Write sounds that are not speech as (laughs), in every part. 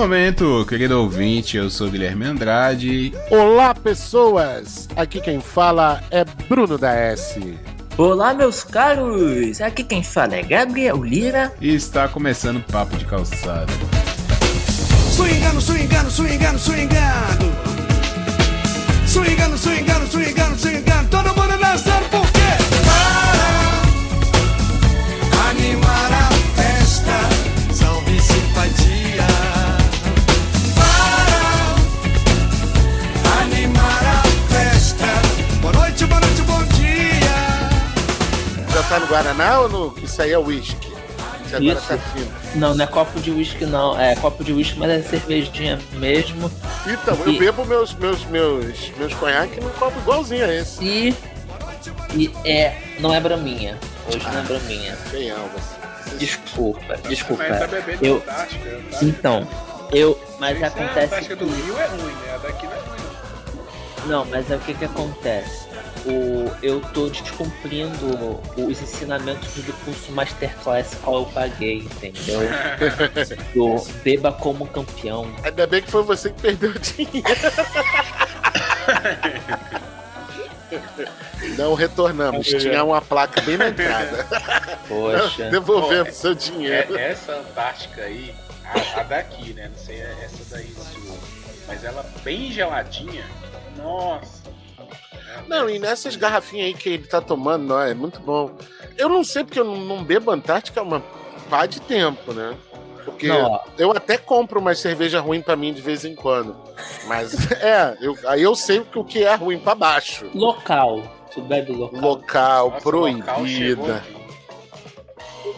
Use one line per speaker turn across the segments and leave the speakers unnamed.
momento, querido ouvinte, eu sou Guilherme Andrade.
Olá, pessoas! Aqui quem fala é Bruno da S.
Olá, meus caros! Aqui quem fala é Gabriel Lira.
E está começando o Papo de Calçada.
Swingando, swingando, swingando, swingando. Swingando, swingando, swingando, swingando. Todo mundo dançando
tá no Guaraná ou no... Isso aí é whisky? Isso agora
Isso.
tá fino.
Não, não é copo de uísque, não. É copo de uísque, mas é cervejinha mesmo.
Então, eu
E-
bebo meus, meus, meus, meus conhaques num copo igualzinho a esse.
E. E é. Não é braminha. Hoje não é braminha.
Tem alma. assim.
Desculpa, desculpa.
Mas tá bebendo
Eu.
Tá?
Então, eu. Mas
é a
acontece.
Antártica do
que-
Rio é ruim, né? A daqui não é ruim, não.
Não, mas é o que que acontece? O, eu tô descumprindo os ensinamentos do curso Masterclass qual eu paguei, entendeu? (laughs) Do beba como campeão.
Ainda bem que foi você que perdeu o dinheiro. (laughs) Não retornamos. Tinha uma placa bem na entrada.
Poxa.
Devolvemos
Pô,
seu dinheiro.
É, essa Antártica aí, a, a daqui, né? Não sei essa daí sua. Mas ela bem geladinha. Nossa.
Não, e nessas garrafinhas aí que ele tá tomando, não, é muito bom. Eu não sei porque eu não, não bebo Antártica há uma pá de tempo, né? Porque
Não,
eu até compro uma cerveja ruim pra mim de vez em quando. Mas (laughs) é, eu- aí eu sei o que- o que é ruim pra baixo.
Local. Tu bebe local?
Local,
Nossa, o local chegou
proibida.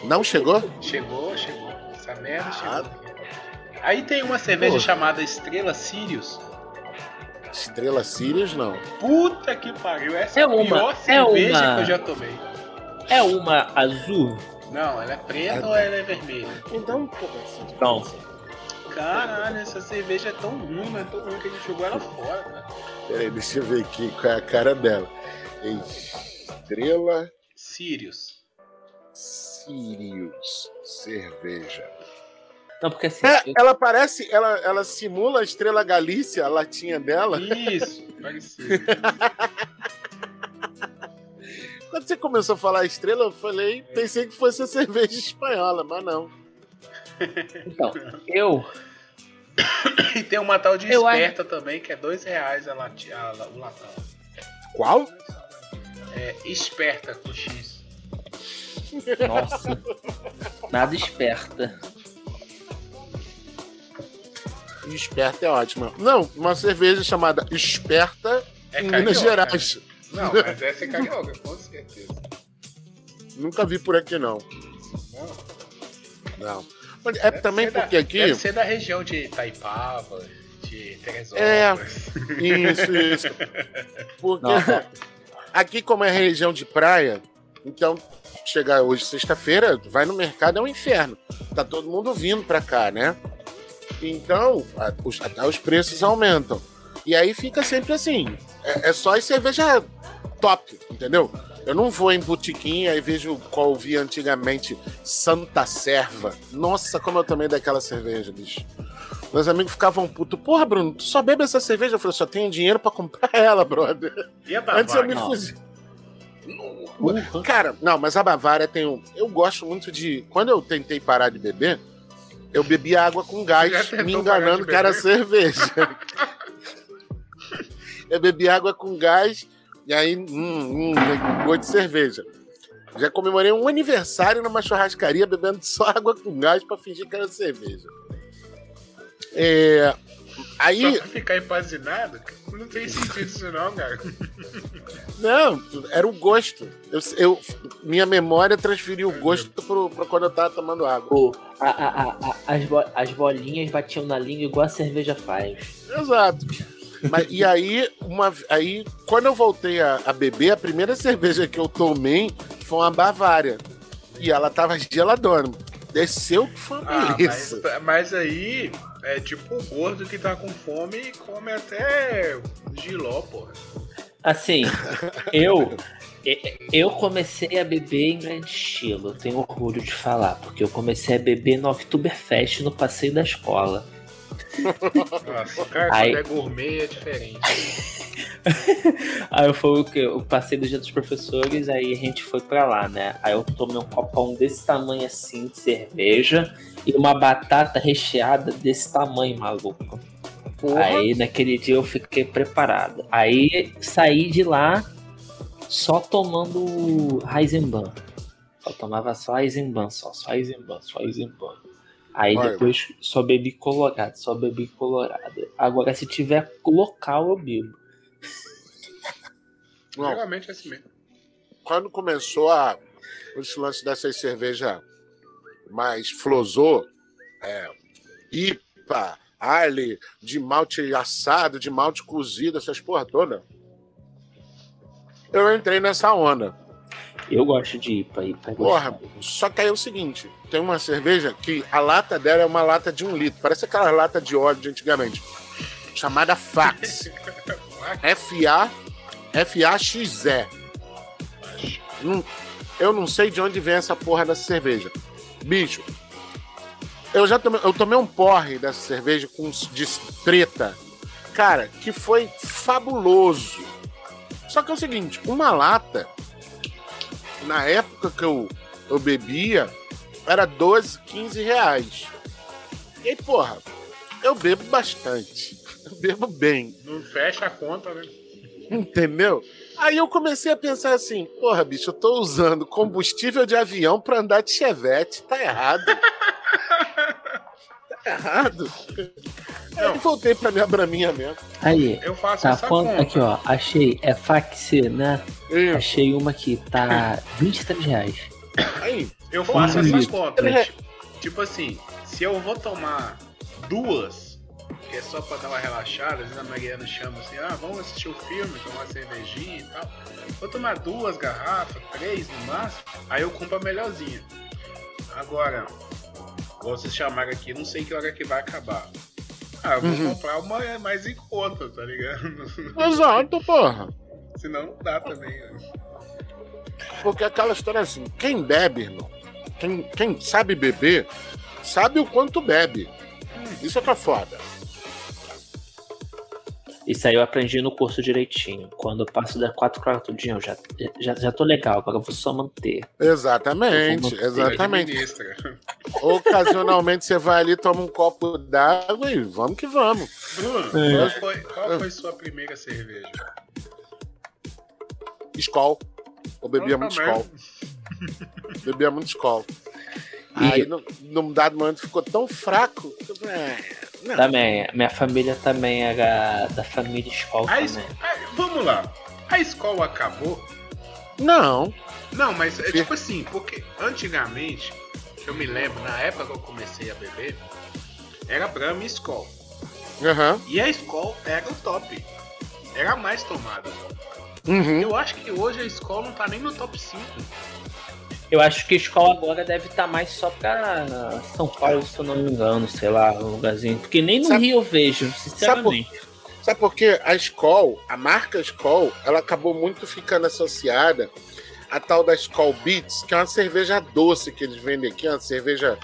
Não chegou?
Chegou, chegou. Essa merda chegou.
Ah.
aqui. Aí tem uma cerveja
Pô.
chamada Estrela Sirius.
Estrela Sirius, não.
Puta que pariu. Essa é,
É
a
uma-
pior
é
cerveja
uma-
que eu já tomei.
É uma azul?
Não, ela é preta
Ah,
ou ela é vermelha?
Então, pô, assim,
Não.
Caralho, essa cerveja é tão ruim, mas é tão ruim que a gente jogou ela fora, cara.
Peraí, deixa eu ver aqui qual é a cara dela. Estrela
Sirius.
Sirius cerveja.
Não, porque assim.
É,
eu-
ela parece, ela, ela simula a Estrela Galícia, a latinha dela.
Isso, (laughs) parecido.
Quando você começou a falar estrela, eu falei, pensei que fosse a cerveja espanhola, mas não.
Então, eu.
E tem uma tal de
Eu
esperta também, que é dois reais a lati- a o latão.
Qual?
É esperta com X.
Nossa. Nada esperta.
Esperta é ótima. Não, uma cerveja chamada Esperta
É
em
carioca,
Minas Gerais.
né? Não, (laughs) mas essa é carioca, com certeza.
Nunca vi por aqui, não.
Não,
Não. Mas é
deve
também
ser da-
porque aqui.
Deve ser da região de Itaipava, de Teresópolis.
É. (laughs) Isso, isso. Porque
Nossa.
aqui, como é região de praia, então chegar hoje, sexta-feira, vai no mercado, é um inferno. Tá todo mundo vindo pra cá, né? Então, a- os- até os preços aumentam. E aí fica sempre assim. É, é só as cerveja top, entendeu? Eu não vou em botiquinha e vejo qual eu via antigamente Santa Serva. Nossa, como eu tomei daquela cerveja, bicho. Meus amigos ficavam putos. Porra, Bruno, tu só bebe essa cerveja? Eu falei, só tenho dinheiro pra comprar ela, brother.
E a
Antes eu me
Bavária?
não.
fuzia. Cara, não, mas a Bavária tem um. Eu gosto muito de. Quando eu tentei parar de beber, eu bebi água com gás, me enganando que era cerveja. eu bebi água com gás e aí, hum, hum, gosto de cerveja. Já comemorei um aniversário numa churrascaria bebendo só (laughs) água com gás pra fingir que era cerveja. É, aí.
Só pra ficar empazinado? Não tem sentido isso não, cara.
Não, era o gosto. Eu, eu- minha memória transferiu o gosto pro, pra quando eu tava tomando água.
O, a, a, a, a- as, bo- as bolinhas batiam na língua igual a cerveja faz.
Exato. Mas, e aí, uma, aí, quando eu voltei a, a beber, a primeira cerveja que eu tomei foi uma Bavária. E ela tava geladona. Desceu que foi uma
Ah,
beleza.
mas, mas aí é tipo o gordo que tá com fome e come até giló, porra.
Assim, eu. Eu comecei a beber em grande estilo, tenho orgulho de falar, porque eu comecei a beber no Oktoberfest no passeio da escola.
Nossa, cara,
Aí-
é gourmet é diferente. (laughs)
Aí eu fui o que? Eu passei do dia dos professores, aí a gente foi pra lá, né? Aí eu tomei um copão desse tamanho assim de cerveja e uma batata recheada desse tamanho, maluco.
Porra.
Aí naquele dia eu fiquei preparado. Aí saí de lá só tomando Heisenban. Só tomava só Heisenban, só, só Heisenban, só Heisenban. Aí
Olha.
depois só bebi colorado, só bebi colorado. Agora se tiver local eu bebo. (laughs)
Não,
Geralmente é assim mesmo.
quando começou a, esse lance dessas cervejas mais flosô, é, IPA, Ale, de malte assado, de malte cozido, essas porra toda, eu entrei nessa onda.
Eu gosto de IPA, IPA é
Porra, só que aí é o seguinte: tem uma cerveja que a lata dela é uma lata de um litro, parece aquela lata de óleo de antigamente, chamada Fax. (laughs) F-A, F-A-X-E. Eu não sei de onde vem essa porra dessa cerveja. Bicho, eu já tomei, eu tomei um porre dessa cerveja com de preta. Cara, que foi fabuloso. Só que é o seguinte, uma lata, na época que eu, eu bebia, era 12, 15 reais. E aí, porra, eu bebo bastante. (laughs) Eu bebo bem.
Não fecha a conta, né?
Entendeu? Aí eu comecei a pensar assim, porra, bicho, eu tô usando combustível de avião pra andar de chevette, tá errado. (laughs) tá errado. Aí eu voltei pra minha braminha mesmo.
Aí,
Eu faço
tá
essa
quanto?
conta.
Aqui, ó. Achei. É Faxi, né?
E
Achei uma que tá (laughs) 23 reais.
aí,
Eu faço
Um
essa
litro.
conta.
É.
Tipo assim, se eu vou tomar duas, que é só pra dar uma relaxada, às vezes a Mariana chama assim, ah, vamos assistir o filme, tomar uma cervejinha e tal. Vou tomar duas garrafas, três no máximo, aí eu compro a melhorzinha. Agora, vocês chamaram aqui, não sei que hora que vai acabar. Ah, eu vou
Uhum.
comprar uma mais em conta, tá ligado? (laughs)
exato, porra.
Senão não dá também. né?
Porque aquela história é assim, quem bebe, irmão, quem, quem sabe beber, sabe o quanto bebe. Isso é que é foda.
Isso aí eu aprendi no curso direitinho. Quando eu passo das 4 horas do dia, eu já, já, já tô legal, agora eu vou só manter.
Exatamente,
vou
exatamente. Ocasionalmente você vai ali, toma um copo d'água e vamos que vamos.
Bruno,
É.
qual foi, qual foi sua primeira cerveja?
Skol. Eu bebia muito. Skol. Bebia muito Skol.
E-
Aí, num, dado momento, ficou tão fraco. que eu falei, "É, não."
Também, minha família também era da família escola
A es- vamos lá. A escola acabou?
Não.
Não, mas é tipo assim, porque antigamente, eu me lembro, na época que eu comecei a beber, era Brahma e Skol.
Aham.
E a Skol era o top. Era a mais tomada.
Uhum.
Eu acho que hoje a Skol não tá nem no top 5.
Eu acho que a escola agora deve estar mais só pra São Paulo, se eu não me engano, sei lá, um lugarzinho. Porque nem no
Sabe-
Rio eu vejo, sinceramente.
Sabe por quê? A Skol, a marca Skol, ela acabou muito ficando associada à tal da Skol Beats, que é uma cerveja doce que eles vendem aqui, uma cerveja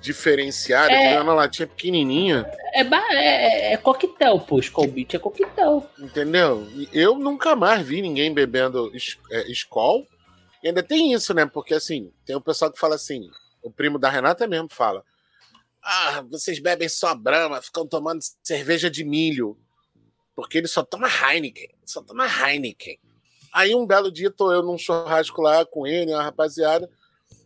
diferenciada,
É.
que vem uma latinha pequenininha,
É, ba- é, é coquetel, pô. Skull Beat é coquetel.
entendeu? Eu nunca mais vi ninguém bebendo é, Skol. E ainda tem isso, né? Porque assim, tem o pessoal que fala assim, o primo da Renata mesmo fala: Ah, vocês bebem só Brahma, ficam tomando cerveja de milho. Porque ele só toma Heineken, só toma Heineken. Aí um belo dia tô eu num churrasco lá com ele, uma rapaziada.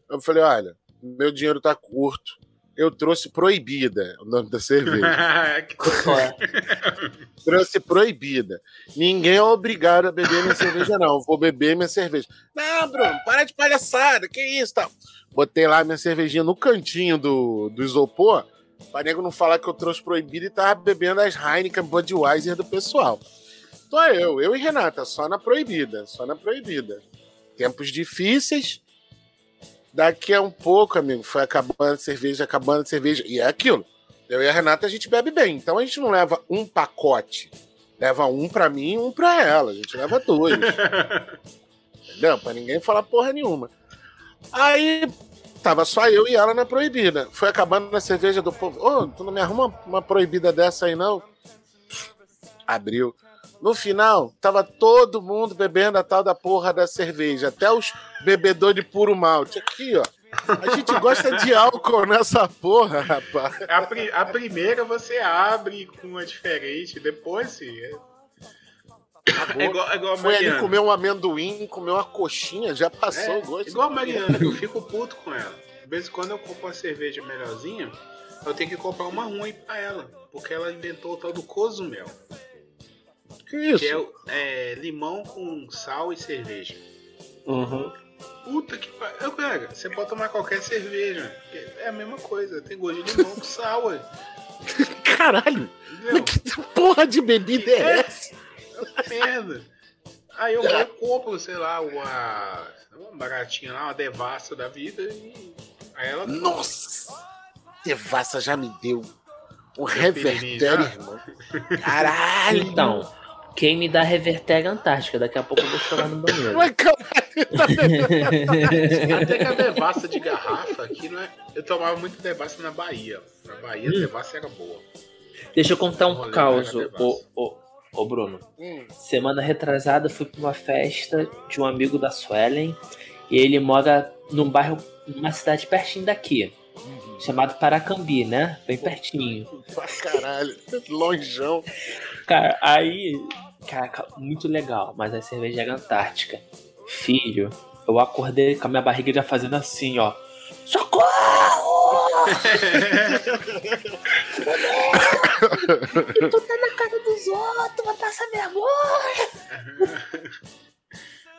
Eu falei: olha, meu dinheiro tá curto. Eu trouxe proibida o nome da cerveja. (laughs)
Que
trouxe proibida. Ninguém é obrigado a beber minha cerveja, não. Vou beber minha cerveja. Não, Bruno, para de palhaçada, que isso, tal. Botei lá minha cervejinha no cantinho do, do isopor, pra nego não falar que eu trouxe proibida e tava bebendo as Heineken Budweiser do pessoal. Tô eu, eu e Renata, só na proibida, só na proibida. Tempos difíceis. Daqui a um pouco, amigo, foi acabando a cerveja, acabando a cerveja. E é aquilo. Eu e a Renata, a gente bebe bem. Então a gente não leva um pacote. Leva um pra mim e um pra ela. A gente leva dois. (laughs) Entendeu? Pra ninguém falar porra nenhuma. Aí Tava só eu e ela na proibida. Foi acabando na cerveja do povo. Ô, tu não me arruma uma proibida dessa aí, não? Abriu. No final, tava todo mundo bebendo a tal da porra da cerveja. Até os bebedores de puro malte. Aqui, ó. A gente gosta de álcool nessa porra, rapaz.
A, pri- a primeira você abre com uma diferente, depois sim. É, igual, é igual a
Foi ali comer um amendoim, comer uma coxinha, já passou
É,
o gosto.
igual a Mariana, eu fico puto com ela. De vez em quando eu compro uma cerveja melhorzinha, eu tenho que comprar uma ruim pra ela. Porque ela inventou o tal do cozumel.
Que isso?
Que é, é limão com sal e cerveja.
Uhum.
Puta que pariu. Você pode tomar qualquer cerveja. É a mesma coisa. Tem gosto de limão com sal, ué. (laughs)
Caralho!
Entendeu? (laughs)
Que porra de bebida é essa?
É merda. Aí eu vou e compro, sei lá, uma, uma baratinha lá, uma devassa da vida e. Aí ela.
Nossa! Devassa já me deu um revertério, irmão. Caralho!
Então, quem me dá reverter é a Antártica. Daqui a pouco eu vou chorar no banheiro.
Ué, caralho, (laughs) tá.
Até que a devassa de garrafa aqui não é. Eu tomava muito devassa na Bahia. Na Bahia a devassa era boa.
Deixa eu contar um caos, ô, ô, ô Bruno.
Hum,
Semana retrasada eu fui pra uma festa de um amigo da Suelen e ele mora num bairro, numa cidade pertinho daqui, chamado Paracambi, né? Bem pertinho.
pra caralho. Lonjão.
Cara, aí, caraca, muito legal, mas a cerveja era Antártica. Filho, eu acordei com a minha barriga já fazendo assim, ó. Socorro! tu tá na cara dos outros, vai passar vergonha!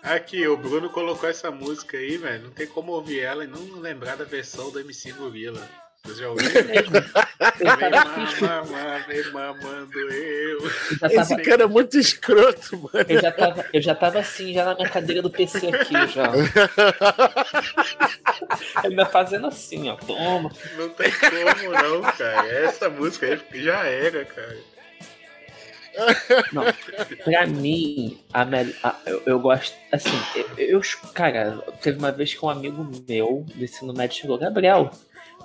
Aqui, o Bruno colocou essa música aí, velho. Não tem como ouvir ela e não lembrar da versão do MC Gorila. Vocês já ouviram?
Eu
Vem mamando eu.
eu tava,
Esse cara é muito escroto, mano.
eu já tava, eu já tava assim, já na minha cadeira do PC aqui, já. (laughs) Ainda fazendo assim, ó. Toma.
Não tem como não, cara. Essa música aí já era, cara.
Não, pra mim, a a- eu, eu gosto. Assim, eu, eu- Cara, teve uma vez que um amigo meu do ensino médio chegou: Gabriel,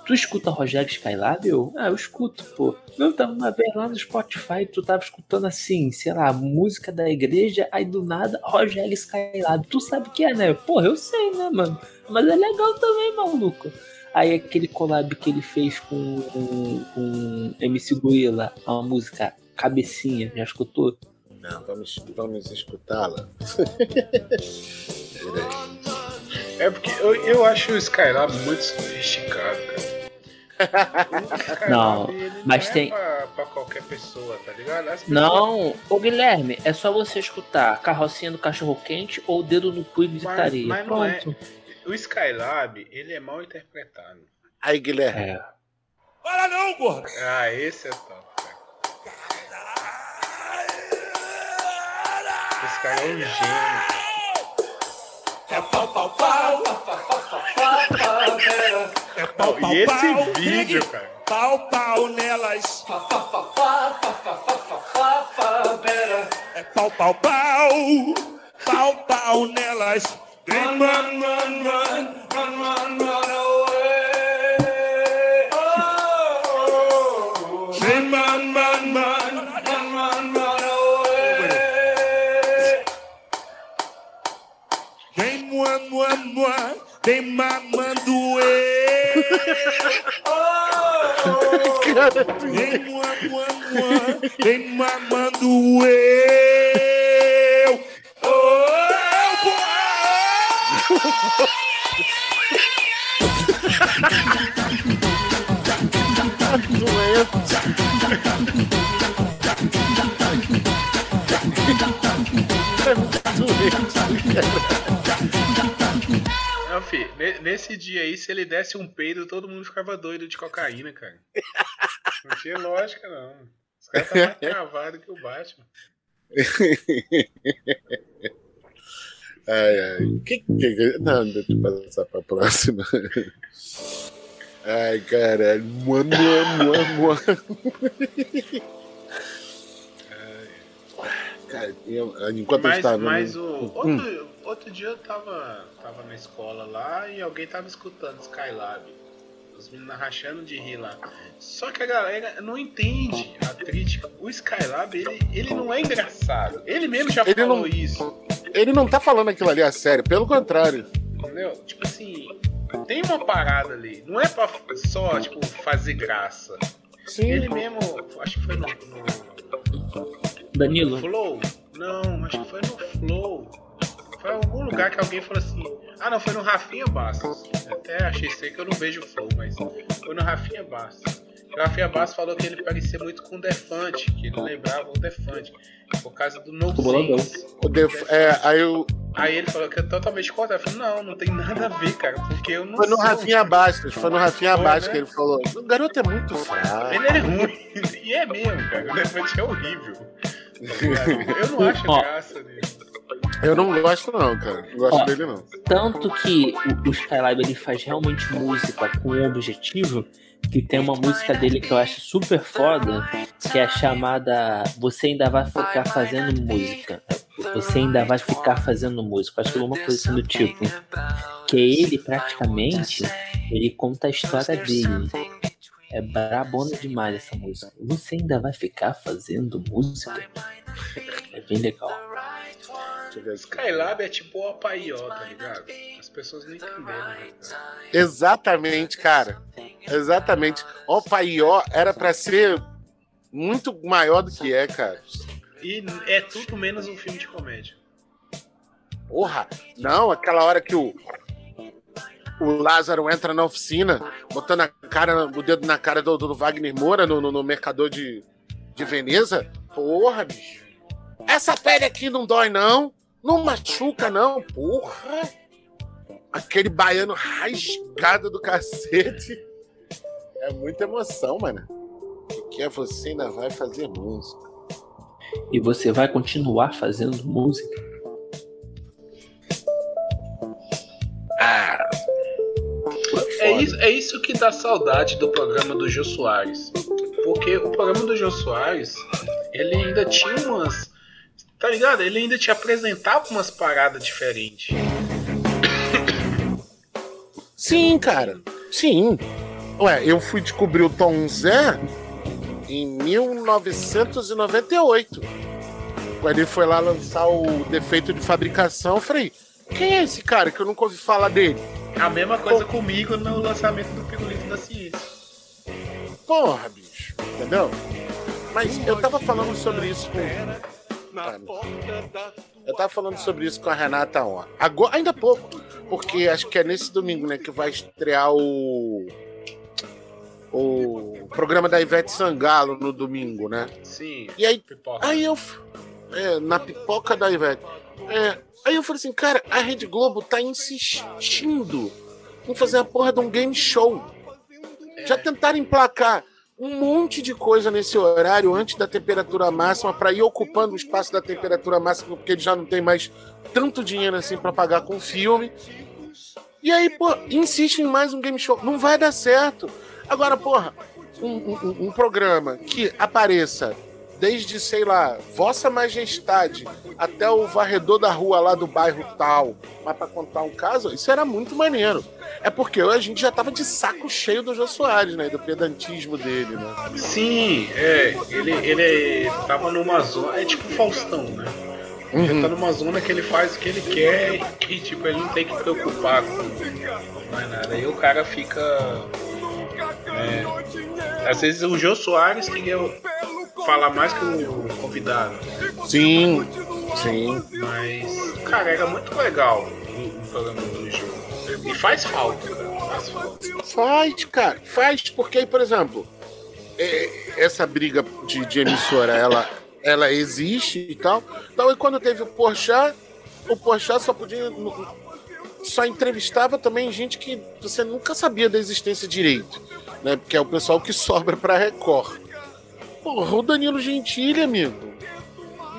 tu escuta Rogério Skylab? Eu, ah, eu escuto, pô. Eu tava uma vez lá no Spotify, tu tava escutando assim, sei lá, música da igreja, aí do nada, Rogério Skylab. Tu sabe o que é, né? Porra, eu sei, né, mano? Mas é legal também, maluco. Aí aquele collab que ele fez com, com, com MC Gorila, a música Cabecinha, já escutou?
Não, vamos, vamos escutá-la. (laughs)
É porque eu, eu acho o Skylab muito sofisticado,
Não, mas
é
tem-
Pra, pra qualquer pessoa, tá ligado? As pessoas-
Não, ô Guilherme, é só você escutar Carrocinha do Cachorro Quente ou Dedo no Cu e Gritaria.
mas não é.
Pronto.
O Skylab, ele é mal interpretado.
Aí, Guilherme.
É.
Para não, gordo!
Ah, esse é top. Esse cara é um gênio.
É pau, pau, pau! É pau,
Não,
pau,
e esse
pau!
vídeo, cara.
Pau, pau nelas! É pau, pau, pau! Pau, pau nelas! Run, run, run, run, run, run, run away! Oh, run, run, run, run, run, run, run away! Vem, mua, mua, mua, vem mamando eu! Vem, mua, mua, mua, vem mamando eu! Oh,
Doente.
Não, fi, ne- nesse dia aí, se ele desse um peido, todo mundo ficava doido de cocaína, cara. Não tinha lógica, não. Os caras tá mais travado que o Batman. (laughs)
Ai, ai. Que, que, não, deixa eu passar pra próxima. Ai, caralho. Mua, mua, mua, mua. Cara, eu- enquanto eu
Mas,
estava.
mas o. Outro, outro dia eu tava, tava na escola lá e alguém tava escutando Skylab. Os meninos rachando de rir lá. Só que a galera não entende a crítica. O Skylab, ele, ele não é engraçado. Ele mesmo já
Ele
falou
não-
isso.
Ele não tá falando aquilo ali a sério, pelo contrário.
Entendeu? Tipo assim, tem uma parada ali. Não é pra só, tipo, fazer graça.
Sim.
Ele mesmo, acho que foi no, no
Danilo,
Flow? Não, acho que foi no Flow. Foi em algum lugar que alguém falou assim. Ah, não, foi no Rafinha Bastos. Até achei sei que eu não vejo o Flow, mas foi no Rafinha Bastos. O Rafinha Bastos falou que ele parecia muito com o Defante, que ele lembrava o Defante. Por causa do No. Sense.
O def- é, aí eu,
Aí ele falou que é totalmente contrário. Eu falei, não, não tem nada a ver, cara, porque eu não
foi no
sou-
Rafinha Bastos, foi no Rafinha
Foi,
Bastos
né?
que ele falou. O garoto é muito fraco.
Ele é ruim. (laughs) E é mesmo, cara. O Defante é horrível. Eu não acho graça nele.
Eu não gosto, não, cara. Não gosto
Ó.
dele, não.
tanto que o, o Skylab ele faz realmente música com um objetivo, que tem uma música dele que eu acho super foda, que é a chamada Você ainda vai ficar fazendo música. Você ainda vai ficar fazendo música. Acho que é uma coisa assim do tipo. Que ele praticamente ele conta a história dele. É brabona demais essa música. Você ainda vai ficar fazendo música? É bem legal.
Ver aqui.
Skylab é tipo o Apaió, tá ligado? As pessoas não entenderam, né? cara?
Exatamente, cara. Exatamente. Ó, Paió era pra ser muito maior do que é, cara.
E é tudo menos um filme de comédia.
Porra! Não, aquela hora que o. O Lázaro entra na oficina, botando a cara, o dedo na cara do, do Wagner Moura no, no, no mercador de, de Veneza. Porra, bicho. Essa pele aqui não dói, não. Não machuca, não. Porra. Aquele baiano rasgado do cacete. É muita emoção, mano. O que é você ainda vai fazer música?
E você vai continuar fazendo música?
Ah,
É isso, é isso que dá saudade do programa do Jô Soares. Porque o programa do Jô Soares, ele ainda tinha umas. Tá ligado? Ele ainda te apresentava umas paradas diferentes.
Sim, cara. Sim. Ué, eu fui descobrir o Tom Zé em 1998. Quando ele foi lá lançar o defeito de fabricação, eu falei: quem é esse cara que eu nunca ouvi falar dele?
A mesma coisa comigo no lançamento do Pirulito da Ciência.
Porra, bicho. Entendeu? Mas eu tava falando sobre isso com. Ah, Eu tava falando sobre isso com a Renata ontem. Agora, ainda há pouco. Porque acho que é nesse domingo, né, que vai estrear o. O programa da Ivete Sangalo no domingo, né?
Sim,
E aí,
pipoca.
aí eu. É, na pipoca da Ivete. É, aí eu falei assim, cara, a Rede Globo tá insistindo em fazer a porra de um game show. Já tentaram emplacar um monte de coisa nesse horário antes da temperatura máxima para ir ocupando o espaço da temperatura máxima, porque eles já não tem mais tanto dinheiro assim para pagar com filme. E aí, pô, insiste em mais um game show. Não vai dar certo. Agora, porra, um, um- um programa que apareça desde, sei lá, Vossa Majestade até o varredor da rua lá do bairro tal, mas pra contar um caso, isso era muito maneiro. É porque a gente já tava de saco cheio do Jô Soares, né? Do pedantismo dele, né?
Sim, é. Ele, ele tava numa zona. É tipo Faustão, né? Ele tá numa zona que ele faz o que ele quer e tipo, ele não tem que preocupar com mais nada. Aí o cara fica. é, às vezes o Jô Soares queria falar mais que o convidado.
Sim, sim.
Mas, cara, era muito legal o, o programa do Jô. E faz falta, cara. Faz falta.
Faz, cara, faz, porque por exemplo, é, essa briga de, de emissora, ela, ela existe e tal. Então, e quando teve o Porchat, o Porchat só podia. Só entrevistava também gente que você nunca sabia da existência direito, né? Porque é o pessoal que (laughs) sobra pra Record. Porra, o Danilo Gentili, amigo.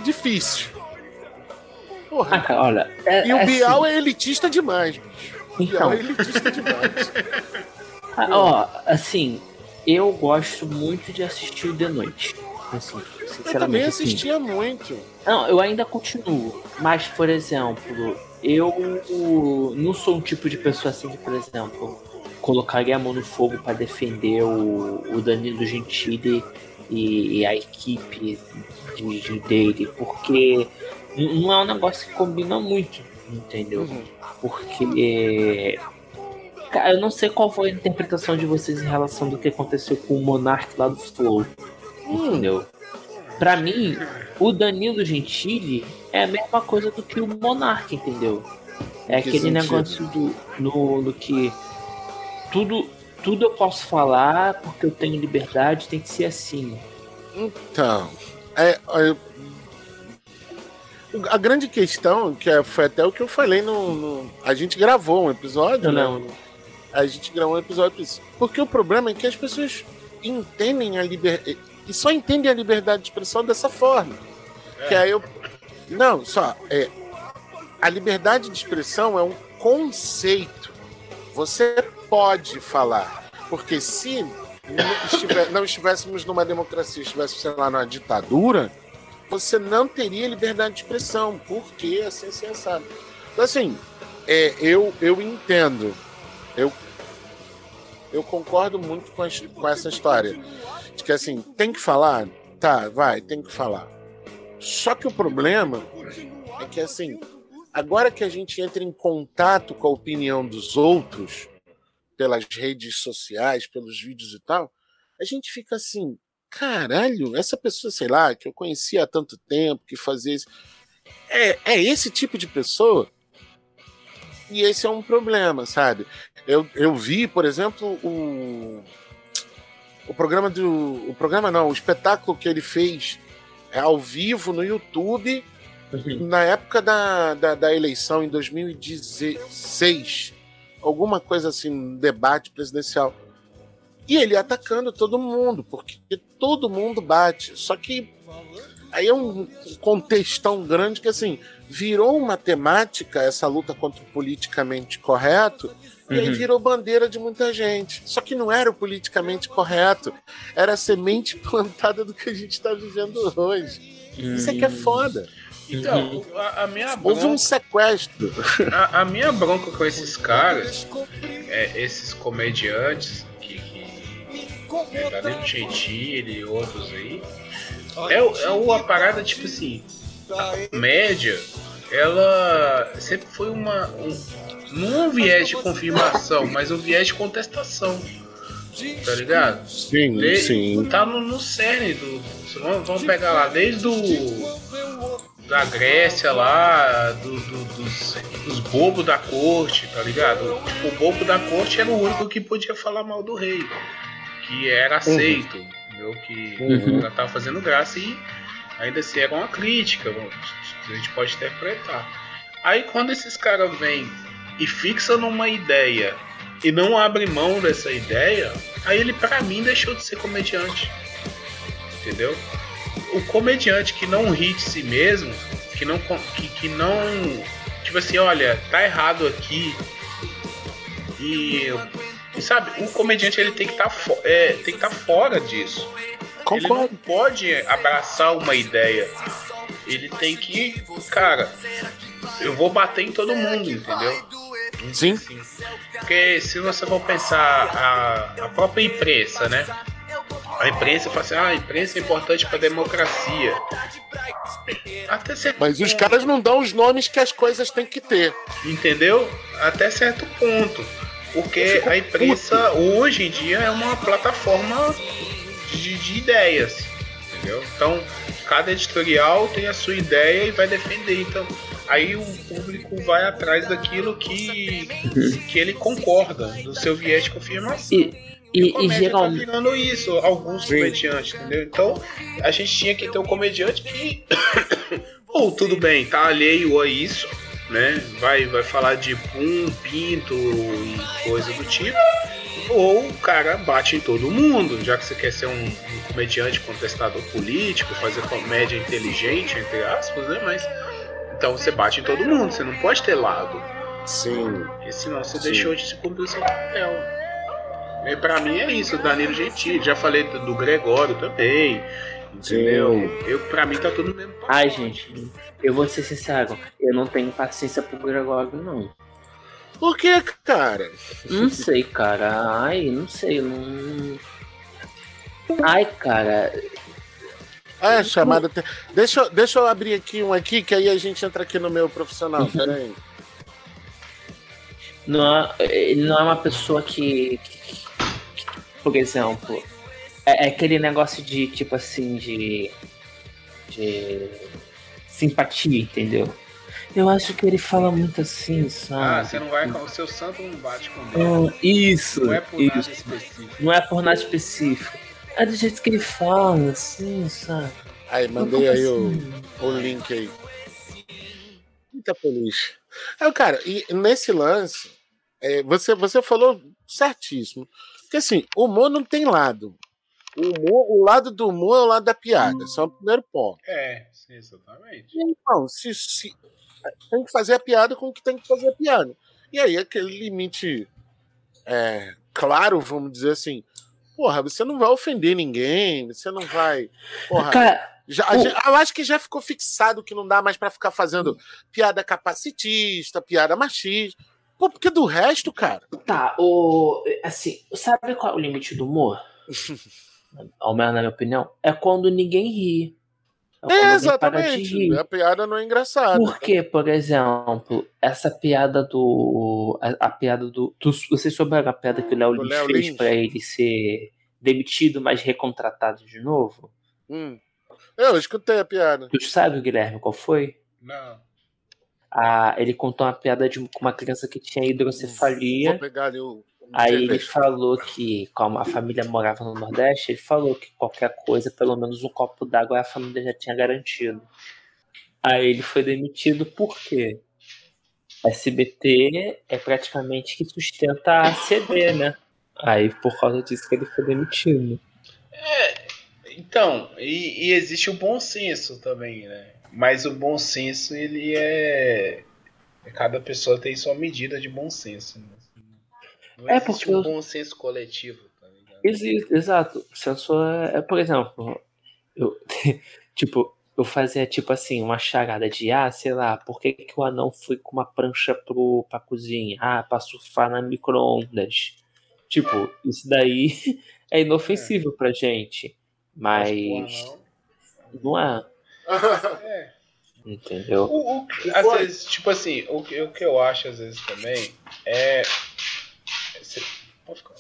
Difícil.
Ah,
Porra.
cara, olha. É,
E o
é
Bial
assim,
é elitista demais, bicho. O Bial
Então.
é elitista demais. (laughs)
ah, ó, assim, eu gosto muito de assistir o de noite. Assim,
Eu também
sinceramente. assim.
assistia muito.
Não, eu ainda continuo. Mas, por exemplo, eu não sou um tipo de pessoa assim que, por exemplo, colocaria a mão no fogo para defender o, o Danilo Gentili e, e a equipe de, de dele, porque não é um negócio que combina muito, entendeu?
Uhum.
Porque cara, eu não sei qual foi a interpretação de vocês em relação do que aconteceu com o Monark lá do Flow, entendeu? Pra mim, o Danilo Gentili é a mesma coisa do que o Monark, entendeu? É
que
aquele
sentido?
negócio do, no, no que tudo, tudo eu posso falar porque eu tenho liberdade, tem que ser assim.
Então, é, é, a grande questão, que é- foi até o que eu falei no. no- a gente gravou um episódio, né?
Não,
A gente gravou um episódio. Porque o problema é que as pessoas entendem a liberdade. E só entendem a liberdade de expressão dessa forma. Que aí eu. Não, só. É, a liberdade de expressão é um conceito. Você pode falar. Porque se não, estiver- não estivéssemos numa democracia, estivéssemos, sei lá, numa ditadura, você não teria liberdade de expressão. Porque assim, assim, assado. Então, assim, é, eu, eu entendo. Eu, eu concordo muito com, as- com essa história. De que, assim, tem que falar? Tá, vai, tem que falar. Só que o problema é que, assim, agora que a gente entra em contato com a opinião dos outros, pelas redes sociais, pelos vídeos e tal, a gente fica assim, caralho, essa pessoa, sei lá, que eu conhecia há tanto tempo, que fazia isso. É, é esse tipo de pessoa? E esse é um problema, sabe? Eu, eu vi, por exemplo, o, o programa do. O programa não, o espetáculo que ele fez é, ao vivo no YouTube na época da, da, da eleição em 2016. Alguma coisa assim, um debate presidencial. E ele atacando todo mundo, porque todo mundo bate. Só que aí é um contexto tão grande que assim virou uma temática essa luta contra o politicamente correto e aí
Uhum.
virou bandeira de muita gente. Só que não era o politicamente correto, era a semente (laughs) plantada do que a gente está vivendo hoje. Isso é que é foda.
Então, a, a minha
Houve um
bronca,
sequestro.
a, a minha bronca com esses caras, é, esses comediantes, que, que é, Danilo Gentili e outros aí, é, é uma parada tipo assim, a comédia, ela sempre foi uma. Um, não um viés de confirmação, mas um viés de contestação. Tá ligado?
Sim,
De- Tá no, no cerne do. Vamos, vamos pegar lá, desde o. Da Grécia lá, do- do- dos, dos bobos da corte, tá ligado? Tipo, o bobo da corte era o único que podia falar mal do rei. Que era aceito, entendeu? Que
Uhum.
já tava fazendo graça e ainda assim era uma crítica, a gente pode interpretar. Aí quando esses caras vêm e fixam numa ideia e não abre mão dessa ideia, aí ele pra mim deixou de ser comediante. Entendeu? O comediante que não ri de si mesmo, que não que, que não tipo assim, olha, tá errado aqui. E, e sabe, o comediante ele tem que estar é, tem que estar fora disso. Ele não
Concordo.
pode abraçar uma ideia. Ele tem que, cara, eu vou bater em todo mundo, entendeu?
Sim.
Sim. Porque se você for pensar a, a própria imprensa, né? A imprensa fala assim, ah, a imprensa é importante para democracia. Até certo
Mas os
ponto,
caras não dão os nomes que as coisas têm que ter.
entendeu? Até certo ponto. Porque a imprensa hoje em dia é uma plataforma de, de ideias. Entendeu? Então, cada editorial tem a sua ideia e vai defender. Então, aí o público vai atrás daquilo que, que ele concorda, do seu viés de confirmação.
E,
E,
e, e
comédia
geralmente.
tá virando isso, alguns
Sim.
comediantes, entendeu? Então, a gente tinha que ter um comediante que. (coughs) Ou tudo bem, tá alheio a isso, né? Vai, vai falar de pum, pinto e coisa do tipo. Ou o cara bate em todo mundo, já que você quer ser um, um comediante contestador político, fazer comédia inteligente, entre aspas, né? Mas. Então você bate em todo mundo, você não pode ter lado.
Sim.
Porque senão você
Sim.
deixou de se cumprir o seu papel. E pra mim é isso, o Danilo Gentili. Já falei do, Gregório também. Entendeu? Eu, pra mim tá tudo no mesmo.
Ai, gente, eu vou ser sincero, eu não tenho paciência pro Gregório, não.
Por que, cara?
Não sei, cara. Ai, não sei, não. Ai, cara.
Ah, chamada. te- Deixa, eu- deixa eu abrir aqui um aqui, que aí a gente entra aqui no meu profissional. Peraí.
Não é, ele não é uma pessoa que, por exemplo, é, é aquele negócio de tipo assim de de simpatia, entendeu? Eu acho que ele fala muito assim,
Ah,
sabe?
você não vai com o seu santo não bate com Deus.
Ah, isso,
Não é por nada
isso.
específico.
Não é por nada específico. É do jeito que ele fala, assim, sabe?
Aí, mandei aí o,
Assim.
o link aí. Eita, feliz. Aí, cara, e nesse lance, é, você, você falou certíssimo. Porque assim, o humor não tem lado. O, humor, o lado do humor é o lado da piada. Esse é o primeiro ponto.
É, sim, exatamente.
Então, se, se, tem que fazer a piada com o que tem que fazer a piada. E aí, aquele limite é, claro, vamos dizer assim. Porra, você não vai ofender ninguém, você não vai. Porra,
Cara,
já,
o-
gente- eu acho que já ficou fixado que não dá mais pra ficar fazendo piada capacitista, piada machista. Pô, porque do resto, cara.
Tá, o. Assim, sabe qual é o limite do humor? (laughs) Ao menos na minha opinião, é quando ninguém ri. quando
É,
de
exatamente.
rir.
A piada não é engraçada.
Porque, por exemplo, essa piada do. A, a piada do. do vocês souberam a piada que o Léo Lins fez
Lins?
pra ele ser demitido, mas recontratado de novo?
Hum. Eu escutei a piada.
Tu sabe, Guilherme, qual foi?
Não.
Ah, ele contou uma piada de uma criança que tinha hidrocefalia.
Vou pegar ali o.
Aí ele falou que, como a família morava no Nordeste, ele falou que qualquer coisa, pelo menos um copo d'água, a família já tinha garantido. Aí ele foi demitido por quê? SBT é praticamente que sustenta a CD, né? Aí por causa disso que ele foi demitido.
Então, e, e existe o bom senso também, né? Mas o bom senso, ele é. Cada pessoa tem sua medida de bom senso. Né? Não
É, porque
um bom senso coletivo, tá?
Existe, exato. O sensor é, é, por exemplo, eu, (laughs) tipo, eu fazia tipo assim, uma charada de ah, sei lá, por que, que o anão foi com uma prancha pro, pra cozinha? Ah, pra surfar na micro-ondas. Tipo, isso daí (laughs) é inofensivo pra gente. Mas
Mas.
não é,
É.
entendeu?
O, o às vezes, tipo assim, o, que- o que eu acho às vezes também é. Pode ficar.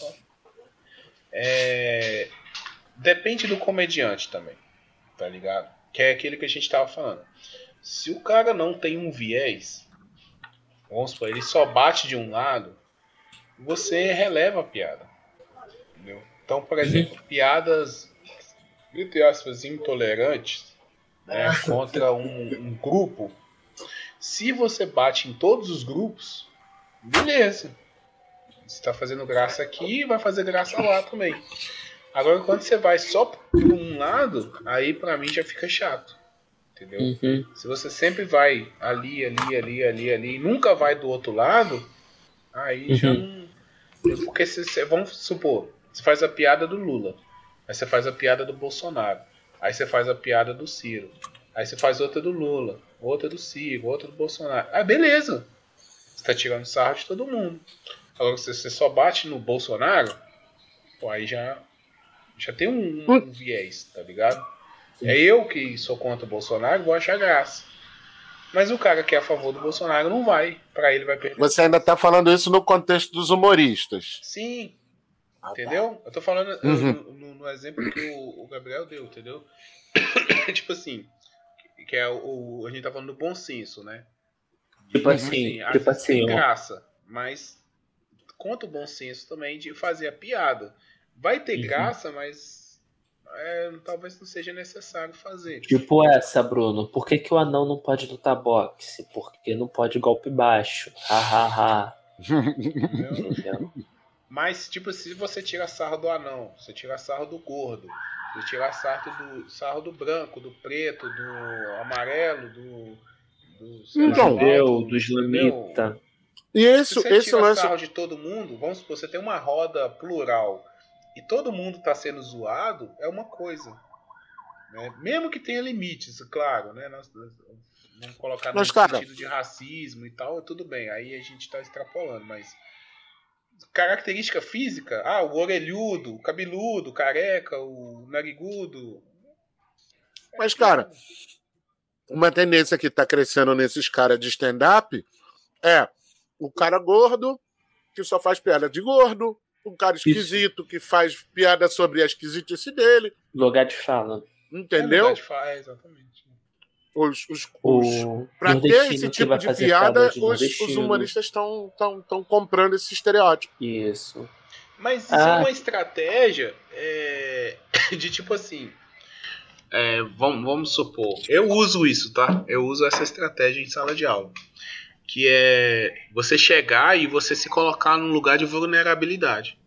É. Depende do comediante também, tá ligado? Que é aquele que a gente tava falando. Se o cara não tem um viés, vamos supor, ele só bate de um lado, você releva a piada. Entendeu? Então, por exemplo, piadas, entre aspas, intolerantes, né, (laughs) contra um, um grupo, se você bate em todos os grupos, beleza. Você tá fazendo graça aqui, vai fazer graça lá também. Agora, quando você vai só por um lado, aí pra mim já fica chato. Entendeu?
Uhum.
Se você sempre vai ali, ali, ali, ali, ali, e nunca vai do outro lado, aí já
Uhum.
não. Porque se, se- vamos supor, você faz a piada do Lula, aí você faz a piada do Bolsonaro, aí você faz a piada do Ciro, aí você faz outra do Lula, outra do Ciro, outra do Bolsonaro. Ah, beleza! Você tá tirando sarro de todo mundo. Agora, se você só bate no Bolsonaro, pô, aí já, já tem um, um viés, tá ligado? É eu que sou contra o Bolsonaro, vou achar graça. Mas o cara que é a favor do Bolsonaro não vai. Pra ele vai perder.
Você ainda tá falando isso no contexto dos humoristas.
Sim,
Ah, tá.
entendeu? Eu tô falando
Uhum.
no, no- no exemplo que o, o Gabriel deu, entendeu? (coughs) tipo assim, que é o, o- a gente tá falando do bom senso, né?
Tipo assim,
às
tipo
tem
assim, ó.
graça, mas conta o bom senso também de fazer a piada. Vai ter
Uhum.
graça, mas é, talvez não seja necessário fazer.
Tipo essa, Bruno. Por que, que o anão não pode lutar boxe? Porque não pode golpe baixo. Ha, ha, ha.
entendeu? Mas, tipo, se você tira sarro do anão, você tira sarro do gordo, você tira sarro do, sarro do branco, do preto, do amarelo, do. do sei lá,
Então,
do
islamita.
E
Se
esse,
você
esse
tira
lance.
sarro de todo mundo, vamos supor, você tem uma roda plural e todo mundo tá sendo zoado, é uma coisa. Né? Mesmo que tenha limites, claro, né? Nós, nós vamos colocar no
Mas, cara-
sentido de racismo e tal, tudo bem. Aí a gente tá extrapolando, mas característica física, ah, o orelhudo, o cabeludo, o careca, o narigudo.
Mas, cara, uma tendência que tá crescendo nesses caras de stand-up é o cara gordo, que só faz piada de gordo, o cara esquisito, que faz piada sobre a esquisitice dele,
Lugar de fala.
entendeu?
É verdade, faz, exatamente.
Os, os, os,
O
pra ter esse tipo de piada,
de
os, os humoristas estão tão, tão comprando esse estereótipo.
Isso.
Mas isso
Ah.
é uma estratégia é, (laughs) de tipo assim. é, vamos, vamos supor. Eu uso isso, tá? Eu uso essa estratégia em sala de aula. Que é você chegar e você se colocar num lugar de vulnerabilidade.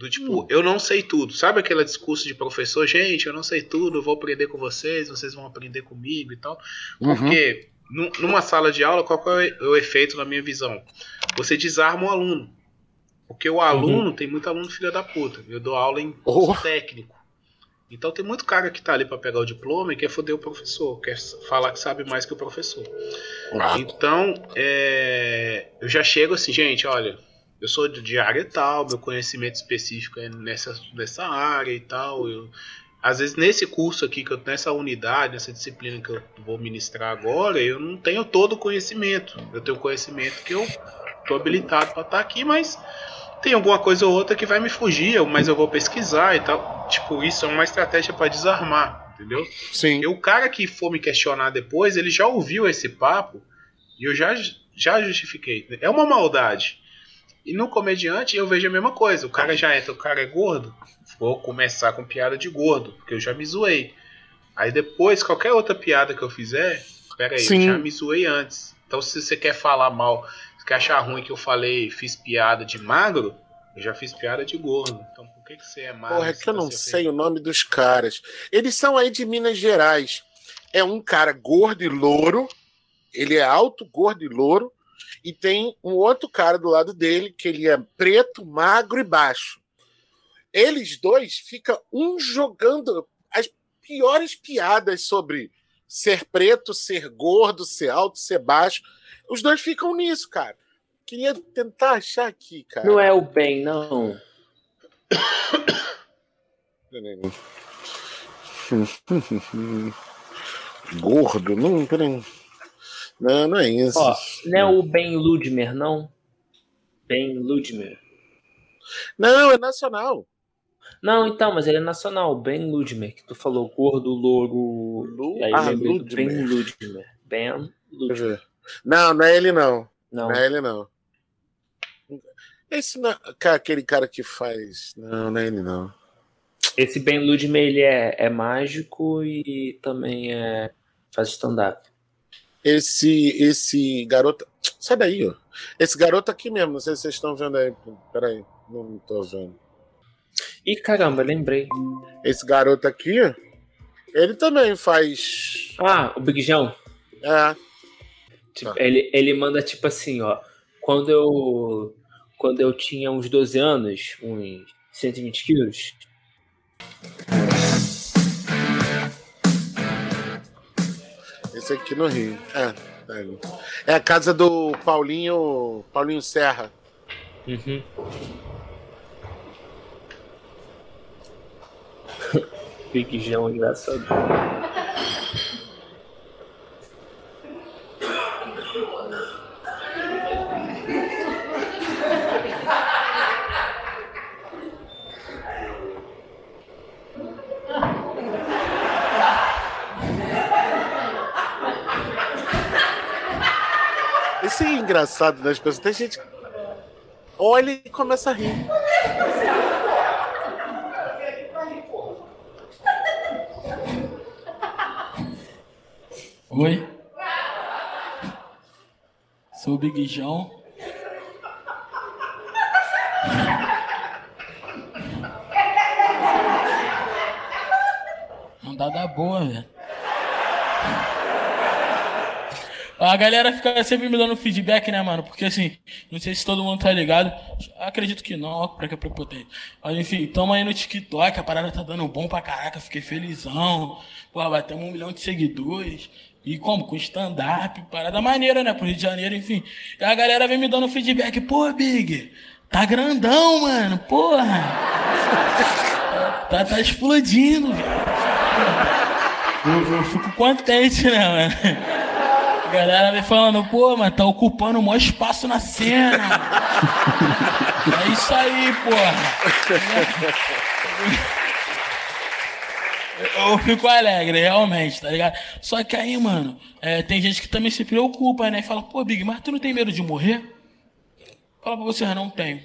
Do tipo, eu não sei tudo. Sabe aquele discurso de professor? Gente, eu não sei tudo, eu vou aprender com vocês, vocês vão aprender comigo e tal. Porque nu- numa sala de aula, qual é o efeito na minha visão? Você desarma o aluno. Porque o aluno, tem muito aluno filho da puta. Eu dou aula em
Oh.
técnico. Então tem muito cara que tá ali pra pegar o diploma e quer foder o professor, quer falar que sabe mais que o professor.
Ah,
Então, é, eu já chego assim, gente, olha, eu sou de área tal, meu conhecimento específico é nessa, nessa área e tal. Eu, às vezes nesse curso aqui, que eu, nessa unidade, nessa disciplina que eu vou ministrar agora, eu não tenho todo o conhecimento. Eu tenho conhecimento que eu tô habilitado para estar aqui, mas tem alguma coisa ou outra que vai me fugir, mas eu vou pesquisar e tal. Tipo, isso é uma estratégia para desarmar, entendeu?
sim.
E o cara que for me questionar depois, ele já ouviu esse papo e eu já, já justifiquei. É uma maldade. E no comediante eu vejo a mesma coisa. O cara já entra, o cara é gordo. Vou começar com piada de gordo, porque eu já me zoei. Aí depois, qualquer outra piada que eu fizer, pera aí,
Sim.
eu já me zoei antes. Então se você quer falar mal, se quer achar ruim que eu falei, fiz piada de magro, eu já fiz piada de gordo. Então por que, que você é magro?
Porra, é que eu não
se
sei o nome dos caras. Eles são aí de Minas Gerais. É um cara gordo e louro. Ele é alto, gordo e louro. E tem um outro cara do lado dele, que ele é preto, magro e baixo. Eles dois ficam um jogando as piores piadas sobre ser preto, ser gordo, ser alto, ser baixo. Os dois ficam nisso, cara. Queria tentar achar aqui, cara.
Não é o bem, não.
Gordo? Não, peraí. Não, não é isso.
Ó, não é o Ben Ludmer, não? Ben Ludmer.
Não, é nacional.
Não, então, mas ele é nacional, Ben Ludmer, que tu falou gordo, louro.
Lu- ah, Ludmer.
Ben Ludmer. Ben Ludmer.
Não, não é ele não.
Não.
Não é ele não. Esse não, cara, aquele cara que faz. Não, não é ele não.
Esse Ben Ludmer, ele é, é mágico e também é faz stand-up.
Esse, esse garoto. Sai daí, ó. Esse garoto aqui mesmo, não sei se vocês estão vendo aí. Peraí, não tô vendo.
Ih, caramba, lembrei.
Esse garoto aqui, ele também faz.
Ah, o Big João.
É,
Tipo,
Tá.
ele, ele manda tipo assim, ó. Quando eu, quando eu tinha uns 12 anos, uns 120 quilos,
esse aqui no Rio. É, tá ali. é a casa do Paulinho. Paulinho Serra.
Uhum. (laughs) É engraçado. (laughs)
Esse é engraçado das pessoas. Tem gente. que Olha e começa a rir.
Oi? Sou o Big João. Não dá da boa, velho. A galera fica sempre me dando feedback, né, mano? Porque assim, não sei se todo mundo tá ligado. Acredito que não, ó, pra que é prepotente. Mas enfim, tamo aí no TikTok, a parada tá dando bom pra caraca, fiquei felizão. Pô, batemos um milhão de seguidores. E como? Com stand-up, parada maneira, né? Pro Rio de Janeiro, enfim. E a galera vem me dando feedback. Pô, Big, tá grandão, mano. Porra. Tá, tá explodindo, velho. Eu, eu fico contente, né, mano? A galera vem falando, pô, mas tá ocupando o maior espaço na cena. é isso aí, porra. Eu fico alegre, realmente, tá ligado? Só que aí, mano, é, tem gente que também se preocupa, né? E fala, pô, Big, mas tu não tem medo de morrer? Fala pra você, não tenho.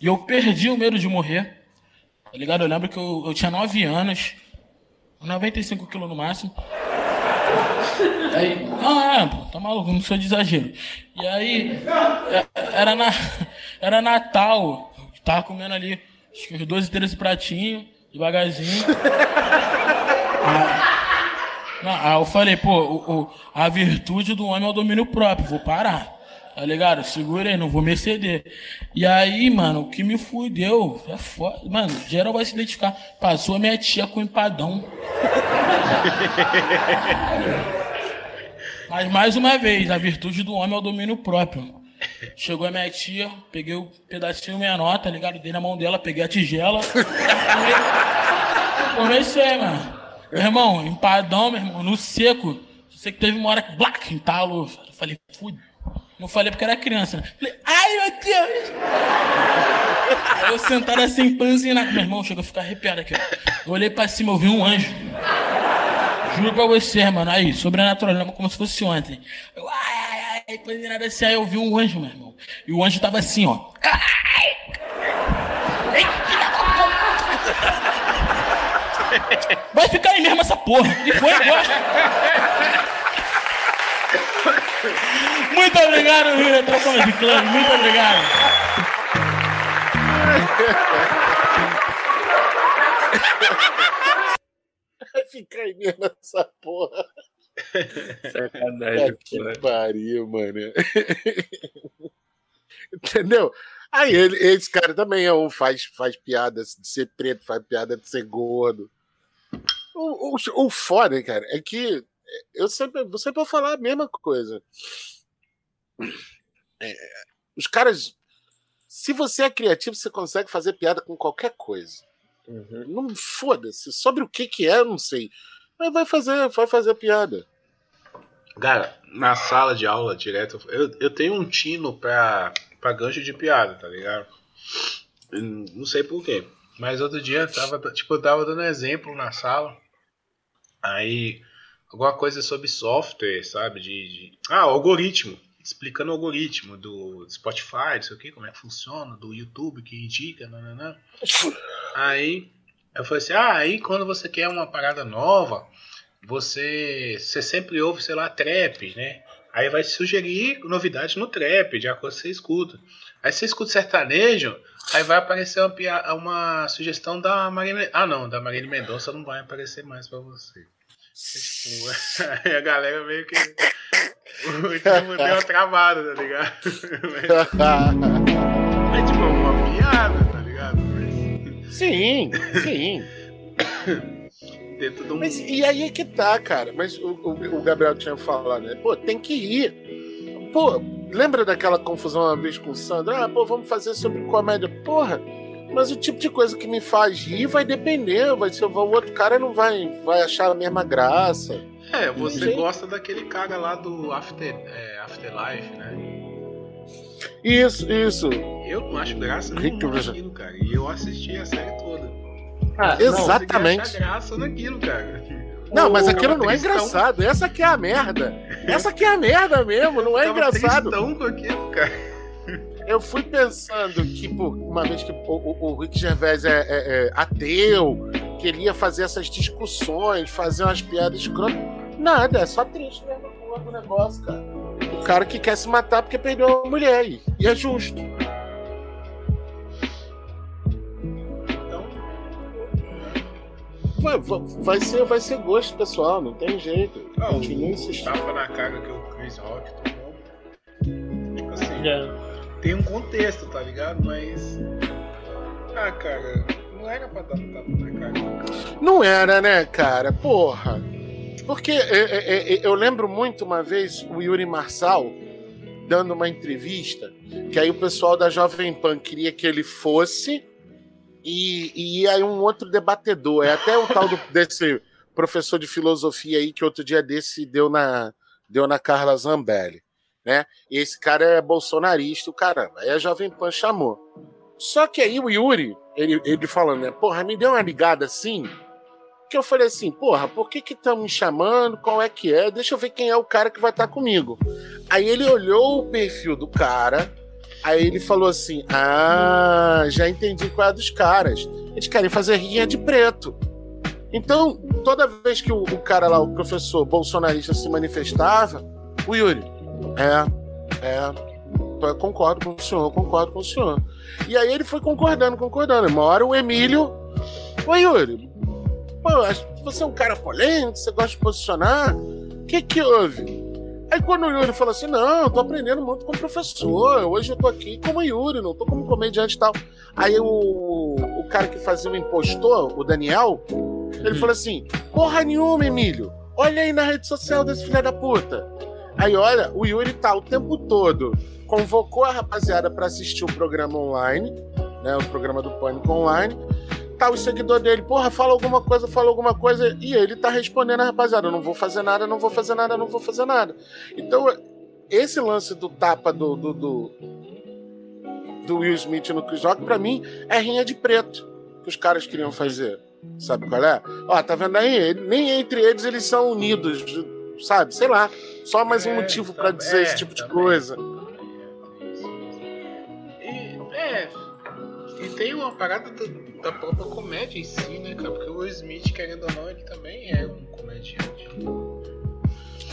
E eu perdi o medo de morrer. Tá ligado? Eu lembro que eu, eu tinha 9 anos, 95 quilos no máximo. Aí, não, é, pô, tá maluco, não sou de exagero. E aí, é, era, na, era Natal, tava comendo ali, acho que uns 12, 13 pratinhos, devagarzinho. Aí, não, aí eu falei, pô, o, o, a virtude do homem é o domínio próprio, vou parar. Tá ligado? Segura aí, não vou me exceder. E aí, mano, o que me fudeu é foda. Mano, geral vai se identificar. Passou minha tia com empadão. (laughs) Mas mais uma vez, a virtude do homem é o domínio próprio. Chegou a minha tia, peguei o pedacinho menor, tá ligado? Dei na mão dela, peguei a tigela. (laughs) Comecei, mano. Meu irmão, empadão, meu irmão, no seco. Sei que teve uma hora que, black, entalo. Eu falei, fudeu. Não falei porque era criança, né? Falei, ai meu Deus! Aí eu sentado assim, empanzinado. Meu irmão chegou a ficar arrepiado aqui, ó. Eu olhei pra cima, eu vi um anjo. Juro pra você, mano. Aí, sobrenatural, lembra como se fosse ontem. Eu, ai, ai, ai, empanzinado assim. Aí eu vi um anjo, meu irmão. E o anjo tava assim, ó. Ai! Vai ficar aí mesmo essa porra. E foi agora. Muito obrigado, Rio Trocão de Clã. Muito obrigado.
Vai ficar aí mesmo essa porra.
Sacanagem,
que
pô.
pariu, mano. Entendeu? Aí ele, esse cara também é um, faz, faz piada de ser preto, faz piada de ser gordo. O, o, o foda, cara, é que eu sempre, sempre vou falar a mesma coisa. É, os caras. Se você é criativo, você consegue fazer piada com qualquer coisa.
Uhum.
Não foda-se. Sobre o que que é, não sei. Mas vai fazer, vai fazer piada.
Cara, na sala de aula direto, eu, eu tenho um tino pra, pra gancho de piada, tá ligado? Eu Não sei porquê. Mas outro dia eu tava, tipo, eu tava dando exemplo na sala. Aí, alguma coisa sobre software, sabe? De, de- Ah, algoritmo. Explicando o algoritmo do Spotify, não sei o que, como é que funciona, do YouTube que indica, nananã. Aí eu falei assim: ah, aí quando você quer uma parada nova, você, você sempre ouve, sei lá, trap, né? Aí vai sugerir novidades no trap, de acordo com você escuta. Aí você escuta sertanejo, aí vai aparecer uma, uma sugestão da Marília. Ah, não, da Marília Mendonça não vai aparecer mais pra você. Tipo, (laughs) aí a galera meio que. O último deu uma travada, tá ligado? (laughs) Mas, é tipo uma piada, tá ligado? Mas
sim, sim.
dentro de um.
Mas e aí é que tá, cara. Mas o, o- o Gabriel tinha falado, né? Pô, tem que ir. Pô, lembra daquela confusão uma vez com o Sandro? Ah, pô, vamos fazer sobre comédia. Porra, mas o tipo de coisa que me faz rir vai depender. Vai ser, o outro cara não vai, vai achar a mesma graça.
É, você
Gente.
gosta daquele cara lá do After, é, Afterlife, né?
Isso, isso.
Eu não acho graça nenhuma naquilo, cara. E eu assisti a série toda.
Ah, não,
Exatamente.
achar graça naquilo, cara.
Não, mas aquilo
tava
não é engraçado. Essa que é a merda. Essa que é a merda mesmo, não é
Tava
engraçado.
tristão com aquilo, cara.
Eu fui pensando que, pô, uma vez que o, o, o Rick Gervais é, é- é ateu, queria fazer essas discussões, fazer umas piadas escrotas. Nada, é só triste mesmo do negócio, cara. O cara que quer se matar porque perdeu a mulher. E, e é justo.
Então,
Vai, vai- vai ser, vai ser gosto pessoal, não tem jeito.
ah,
Continua
o, o
insistindo.
tapa na cara que o Chris Chris Rock tomou. Tipo assim,
É.
tem um contexto, tá ligado? Mas. Ah, cara, não era pra dar tapa na cara.
Não era, né, cara? Porra. Porque é, é, é, eu lembro muito uma vez o Yuri Marçal dando uma entrevista, que aí o pessoal da Jovem Pan queria que ele fosse, e, e aí um outro debatedor, é até o tal do- (laughs) desse professor de filosofia aí que outro dia desse deu na, deu na Carla Zambelli, né? Esse cara é bolsonarista, o caramba. Aí a Jovem Pan chamou. Só que aí o Yuri, ele, ele falando, né? Porra, me deu uma ligada assim, que eu falei assim, porra, por que que estão me chamando? Qual é que é? Deixa eu ver quem é o cara que vai estar comigo. Aí ele olhou o perfil do cara, aí ele falou assim, ah, já entendi qual é dos caras. Eles querem fazer rinha de preto. Então, toda vez que o, o cara lá, o professor bolsonarista se manifestava, o Yuri, é, é, eu concordo com o senhor, concordo com o senhor. E aí ele foi concordando, concordando. Uma hora o Emílio, ô Yuri, pô, você é um cara polêmico, você gosta de posicionar. O que que houve? Aí quando o Yuri falou assim, não, eu tô aprendendo muito com o professor, hoje eu tô aqui como Yuri, não tô como comediante e tal. Aí o, o cara que fazia o impostor, o Daniel, ele falou assim, porra nenhuma, Emílio, olha aí na rede social desse filho da puta. Aí olha, o Yuri tá o tempo todo, convocou a rapaziada pra assistir o programa online, né, o programa do Pânico Online, tá o seguidor dele, porra, fala alguma coisa, fala alguma coisa, e ele tá respondendo a rapaziada, não vou fazer nada, não vou fazer nada, não vou fazer nada. Então, esse lance do tapa do, do, do, do Will Smith no Chris Rock, pra mim, é rinha de preto que os caras queriam fazer. Sabe qual é? Ó, tá vendo aí? Nem entre eles eles são unidos, sabe? Sei lá. Só mais um
É,
motivo pra
também-
dizer
é,
esse tipo de coisa.
E, é. E tem uma parada do- da própria comédia em si, né, cara? Porque o Will Smith, querendo ou não, ele também é um comediante.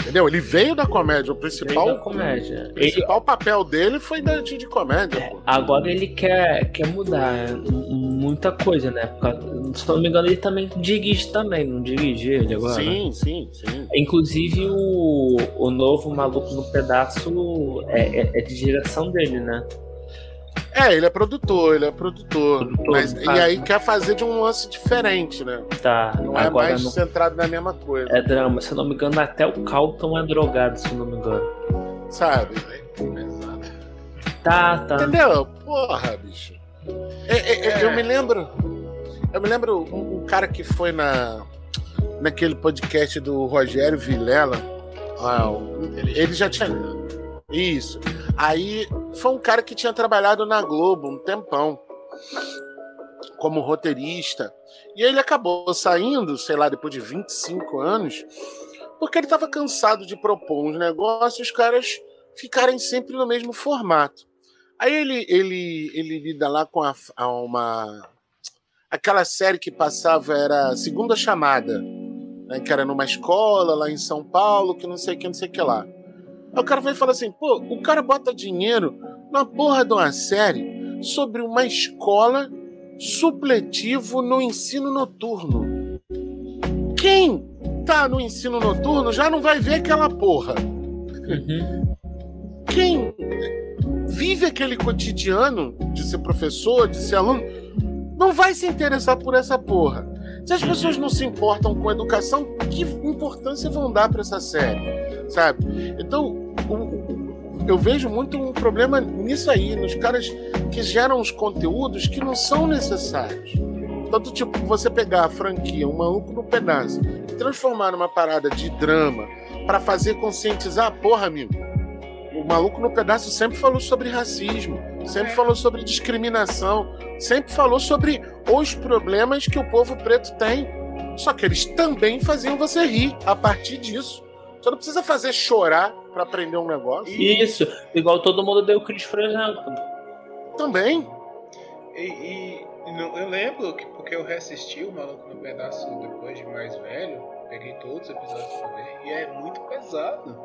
Entendeu? Ele veio da comédia. O principal,
da comédia.
o
Ele,
principal papel dele foi da de comédia, pô.
agora ele quer, quer mudar m- muita coisa, né? Por causa- se não me engano, ele também dirige também, não dirige ele agora?
Sim, sim, sim.
Inclusive o, o novo Maluco no Pedaço é, é- é de direção dele, né?
É, ele é produtor, ele é produtor.
Produtor,
mas,
no
e aí quer fazer de um lance diferente, né?
Tá,
Não é mais
não-
centrado na mesma coisa,
é drama. Se eu não me engano, até o Calton é drogado, se eu não me engano.
sabe?
Tá, tá.
Entendeu? Porra, bicho. É, é, é, Eu
É.
me lembro. Eu me lembro um, um cara que foi na naquele podcast do Rogério Vilela. Ah, ele já tinha. Isso. Aí foi um cara que tinha trabalhado na Globo um tempão como roteirista. E ele acabou saindo, sei lá, depois de 25 anos, porque ele estava cansado de propor uns negócios e os caras ficarem sempre no mesmo formato. Aí ele, ele, ele lida lá com a, a uma. Aquela série que passava era Segunda Chamada, né, que era numa escola lá em São Paulo, que não sei o que, não sei o que lá. Aí o cara vai falar assim: pô, o cara bota dinheiro na porra de uma série sobre uma escola supletivo no ensino noturno. Quem tá no ensino noturno já não vai ver aquela porra.
Uhum.
Quem vive aquele cotidiano de ser professor, de ser aluno, não vai se interessar por essa porra. Se as pessoas não se importam com educação, que importância vão dar para essa série, sabe? Então, o- o- eu vejo muito um problema nisso aí, nos caras que geram os conteúdos que não são necessários. Tanto tipo, você pegar a franquia, um maluco no pedaço, e transformar numa parada de drama para fazer conscientizar, porra, amigo. O maluco no pedaço sempre falou sobre racismo, sempre falou sobre discriminação, sempre falou sobre os problemas que o povo preto tem. Só que eles também faziam você rir a partir disso. Você não precisa fazer chorar para aprender um negócio.
Isso, igual todo mundo deu Chris, por exemplo.
Também.
E, e- e não- eu lembro que porque eu reassisti o Maluco no Pedaço depois de mais velho, peguei todos os episódios pra ver, e é muito pesado.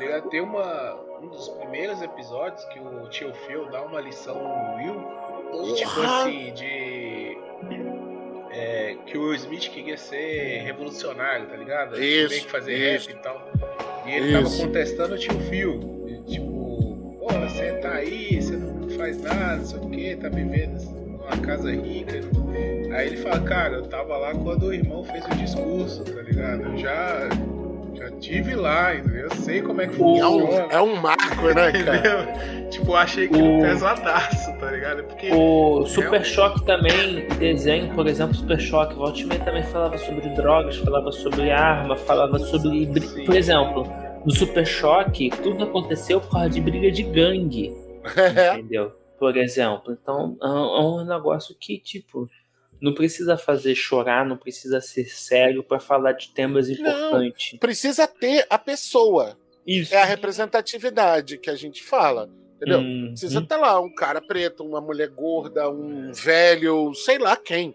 Ele tem uma, um dos primeiros episódios que o tio Phil dá uma lição no Will, de tipo assim, de. é, que o Will Smith queria ser revolucionário, tá ligado? Ele
Isso,
queria fazer
isso.
rap e tal. E ele tava
Isso.
contestando o tio Phil. E, Tipo, pô, você tá aí, você não faz nada, não sei o que, tá vivendo numa casa rica. Aí ele fala, cara, eu tava lá quando o irmão fez o discurso, tá ligado? Eu já, já tive lá, entendeu? Eu sei como é que
É um,
funciona.
é um marco, né, cara?
Entendeu? Tipo, eu achei que
O-
pesadaço, tá ligado? Porque
O Super Choque também, desenho, por exemplo, Super Choque, Walt Disney também falava sobre drogas, falava sobre arma, falava sobre.
Sim.
Por exemplo, no Super Choque, tudo aconteceu por causa de briga de gangue, (laughs)
É.
entendeu? Por exemplo. Então, é é um negócio que, tipo, não precisa fazer chorar, não precisa ser sério pra falar de temas importantes.
Precisa ter a pessoa.
Isso.
É a representatividade que a gente fala. Entendeu?
Hum,
Precisa
hum.
ter lá um cara preto, uma mulher gorda, um velho, sei lá quem.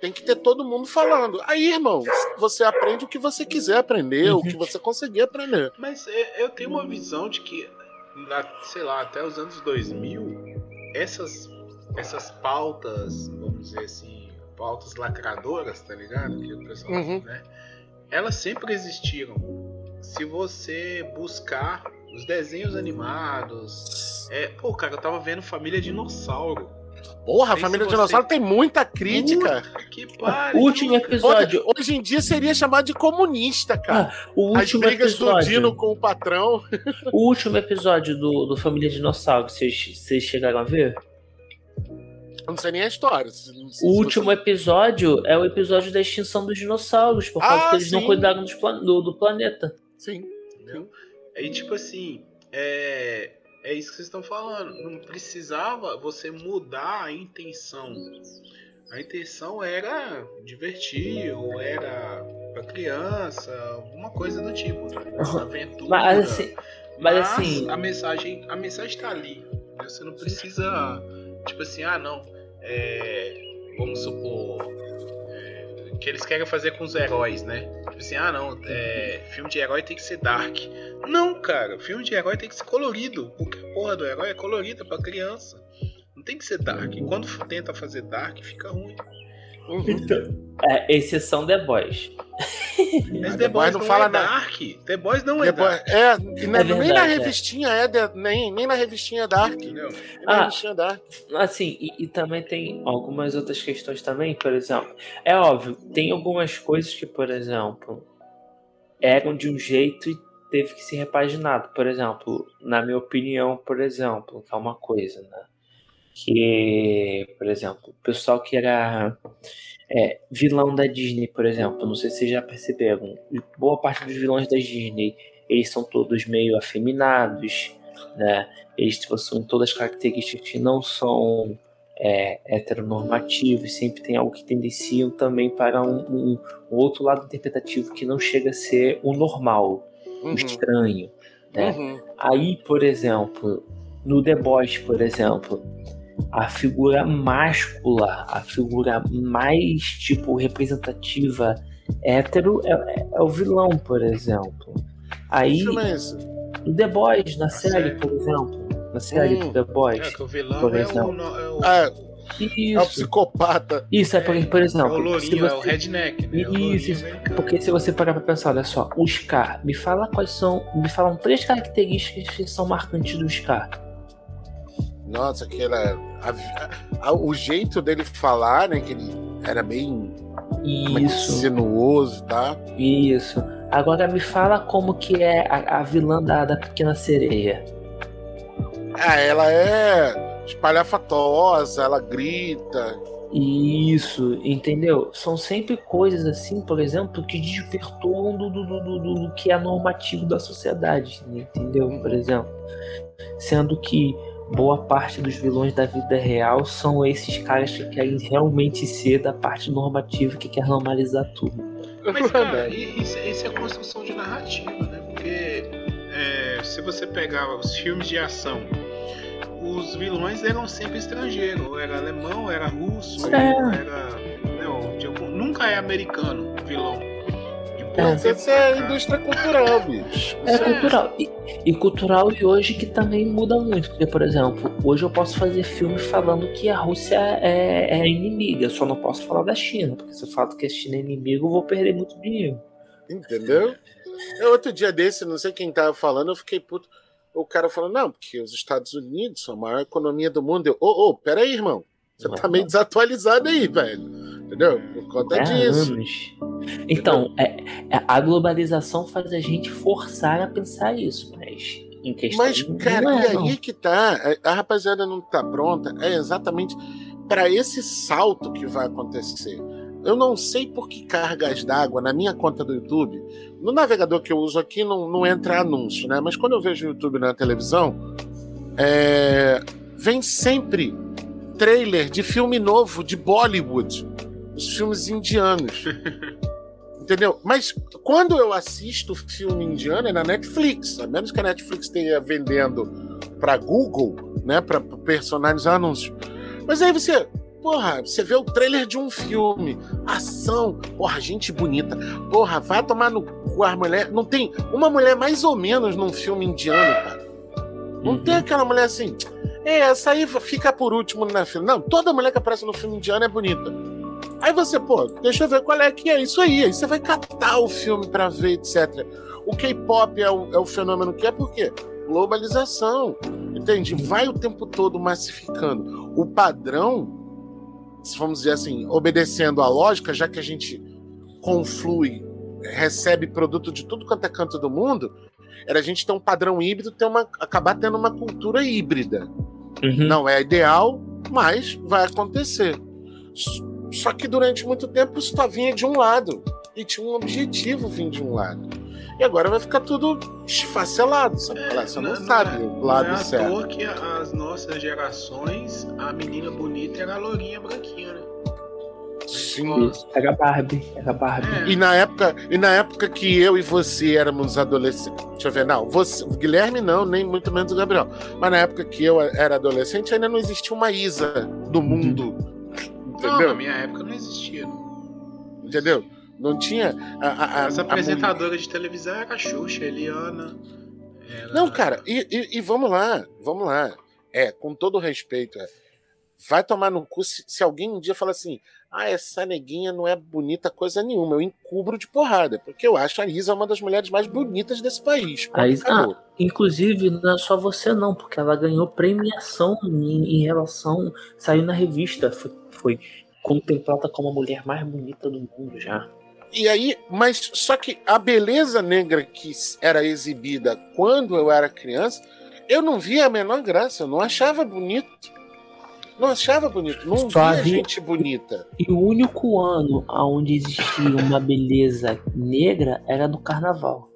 Tem que ter todo mundo falando. Aí, irmão, você aprende o que você quiser aprender, o que você conseguir aprender.
Mas é, eu tenho uma visão de que, na- sei lá, até os anos 2000, essas, essas pautas, vamos dizer assim, pautas lacradoras, tá ligado? Que o pessoal,
Uhum.
né? Elas sempre existiram. Se você buscar os desenhos animados. É, pô, cara, eu tava vendo Família Dinossauro.
Porra, família
você-
Dinossauro tem muita crítica.
Puta Que pariu.
Último episódio.
Hoje, hoje em dia seria chamado de comunista, cara.
O
As
último
brigas do
episódio.
Dino com o patrão.
O último episódio do, do Família Dinossauro, vocês, vocês chegaram a ver?
Eu não sei nem a história. se- não sei
O
se
último
você-
episódio é o episódio da extinção dos dinossauros, por causa
Ah,
que eles não
sim.
cuidaram dos plan- do, do planeta.
Sim.
Entendeu? Aí, tipo assim, é, é isso que vocês estão falando. Não precisava você mudar a intenção. A intenção era divertir, ou era pra criança, alguma coisa do tipo. né? Aventura.
Mas assim, mas assim,
a mensagem, a mensagem tá ali. Você não precisa, tipo assim, ah não, é, vamos supor é, que eles querem fazer com os heróis, né? Tipo assim, ah não, é, filme de herói tem que ser dark. Não, cara, filme de herói tem que ser colorido, porque a porra do herói é colorida pra criança. Não tem que ser dark. E quando tenta fazer dark, fica ruim.
Uhum.
é, exceção The Boys.
Mas
Ah,
The Boys não,
fala
é
nada.
dark. The Boys não é
Depois-
dark.
é, e na-
É
nem na
verdade, é.
revistinha é, de- nem, nem na revistinha Dark. Nem
Entendeu?
na
Ah.
revistinha Dark.
Assim, e, e também tem algumas outras questões também, por exemplo. É óbvio, tem algumas coisas que, por exemplo, eram de um jeito e teve que ser repaginado. Por exemplo, na minha opinião, por exemplo, que é uma coisa, né? Que, por exemplo, o pessoal que era é, vilão da Disney, por exemplo, não sei se vocês já perceberam, boa parte dos vilões da Disney, eles são todos meio afeminados, né? Eles possuem todas as características que não são é, heteronormativos, sempre tem algo que tendenciam também para um, um- um outro lado interpretativo que não chega a ser o normal, o
Uhum.
estranho. Né?
Uhum.
Aí, por exemplo, no The Boys, por exemplo, a figura máscula, a figura mais tipo representativa hétero é, é- é o vilão, por exemplo. Aí,
é
no The Boys, na série, por exemplo, na série
Hum.
do The Boys,
É que o vilão
Por
é o,
exemplo.
é o,
Ah, é o
isso,
psicopata.
isso é por, por
é o
exemplo, se
lourinho, é o
você-
redneck, né? É o
Isso. Porque se você parar pra pensar, olha só, o Scar, me fala quais são. Me falam três características que são marcantes do Scar.
Nossa, aquela. a- a- o jeito dele falar, né? Que ele era bem é
Isso,
sinuoso, tá?
isso. Agora me fala como que é a, a vilã da, da pequena sereia.
Ah, ela é espalhafatosa, ela grita.
Isso, entendeu? São sempre coisas assim, por exemplo, que desvirtuam do, do, do, do- do que é normativo da sociedade, entendeu? Por exemplo, sendo que boa parte dos vilões da vida real são esses caras que querem realmente ser da parte normativa que quer normalizar tudo.
Mas, cara, (laughs) i- isso, isso é construção de narrativa, né? Porque é, se você pegar os filmes de ação, os vilões eram sempre estrangeiros. Ou era alemão, era russo,
É.
era. Não, de algum- nunca é americano o vilão.
Mas
tempo
essa é a indústria cultural, bicho.
É
Isso
cultural. E, e cultural e hoje que também muda muito. Porque, por exemplo, hoje eu posso fazer filme falando que a Rússia é, é inimiga. Eu só não posso falar da China. Porque se eu falo que a China é inimiga, eu vou perder muito dinheiro.
Entendeu? É outro dia desse, não sei quem tava falando, eu fiquei puto. O cara falou, não, porque os Estados Unidos são a maior economia do mundo. Eu, ô, ô, oh, peraí, irmão. Você tá meio desatualizado aí, velho. Entendeu? Por conta é disso.
Anos. Então, é, é, a globalização faz a gente forçar a pensar isso, mas em questão
Mas, cara,
não
e
é,
aí
não.
que tá. A rapaziada não tá pronta. É exatamente para esse salto que vai acontecer. Eu não sei por que cargas d'água na minha conta do YouTube. No navegador que eu uso aqui não, não entra anúncio, né? Mas quando eu vejo o YouTube na televisão, é, vem sempre trailer de filme novo de Bollywood, filmes indianos. (laughs) Entendeu? Mas quando eu assisto filme indiano é na Netflix, a menos que a Netflix esteja vendendo para Google, né, para personalizar anúncios. Mas aí você, porra, você vê o trailer de um filme, ação, porra, gente bonita, porra, vai tomar no cu a mulher. Não tem uma mulher mais ou menos num filme indiano, cara. Não tem aquela mulher assim. É, essa aí fica por último na filme. Não, toda mulher que aparece no filme indiano é bonita. Aí você, pô, deixa eu ver qual é que é isso aí. Aí você vai catar o filme pra ver, etc. O K-pop é o, é o fenômeno que é por quê? Globalização. Entende? Vai o tempo todo massificando. O padrão, se vamos dizer assim, obedecendo a lógica, já que a gente conflui, recebe produto de tudo quanto é canto do mundo, era a gente ter um padrão híbrido, ter uma, acabar tendo uma cultura híbrida.
Uhum.
Não é ideal, mas vai acontecer. Só que durante muito tempo isso só vinha de um lado. E tinha um objetivo vir de um lado. E agora vai ficar tudo esfacelado, sabe?
É,
Você não,
não-
sabe
não é-
o lado
não é
certo.
toa que as nossas gerações, a menina bonita era a lourinha branquinha, né?
Sim.
Era Barbie, era Barbie.
E na época, e na época que eu e você éramos adolescentes, deixa eu ver, não, você, o Guilherme não, nem muito menos o Gabriel. Mas na época que eu era adolescente, ainda não existia uma Isa do mundo.
Não,
Entendeu?
na minha época não existia. não.
Entendeu? Não tinha a, a, a,
As
a
apresentadoras de televisão era a Xuxa, a Eliana. era-
Não, cara, e, e- e vamos lá, vamos lá. É, com todo respeito, é, vai tomar no cu se, se alguém um dia fala assim: ah, essa neguinha não é bonita coisa nenhuma, eu encubro de porrada, porque eu acho a Isa uma das mulheres mais bonitas desse país.
A Isa-
Acabou.
Inclusive, não é só você não, porque ela ganhou premiação em, em relação. Saiu na revista, foi, foi contemplada como a mulher mais bonita do mundo já.
E aí, mas só que a beleza negra que era exibida quando eu era criança, eu não via a menor graça, eu não achava bonito. Não achava bonito, não
Só
via gente bonita.
E o único ano onde existia uma beleza negra era no carnaval.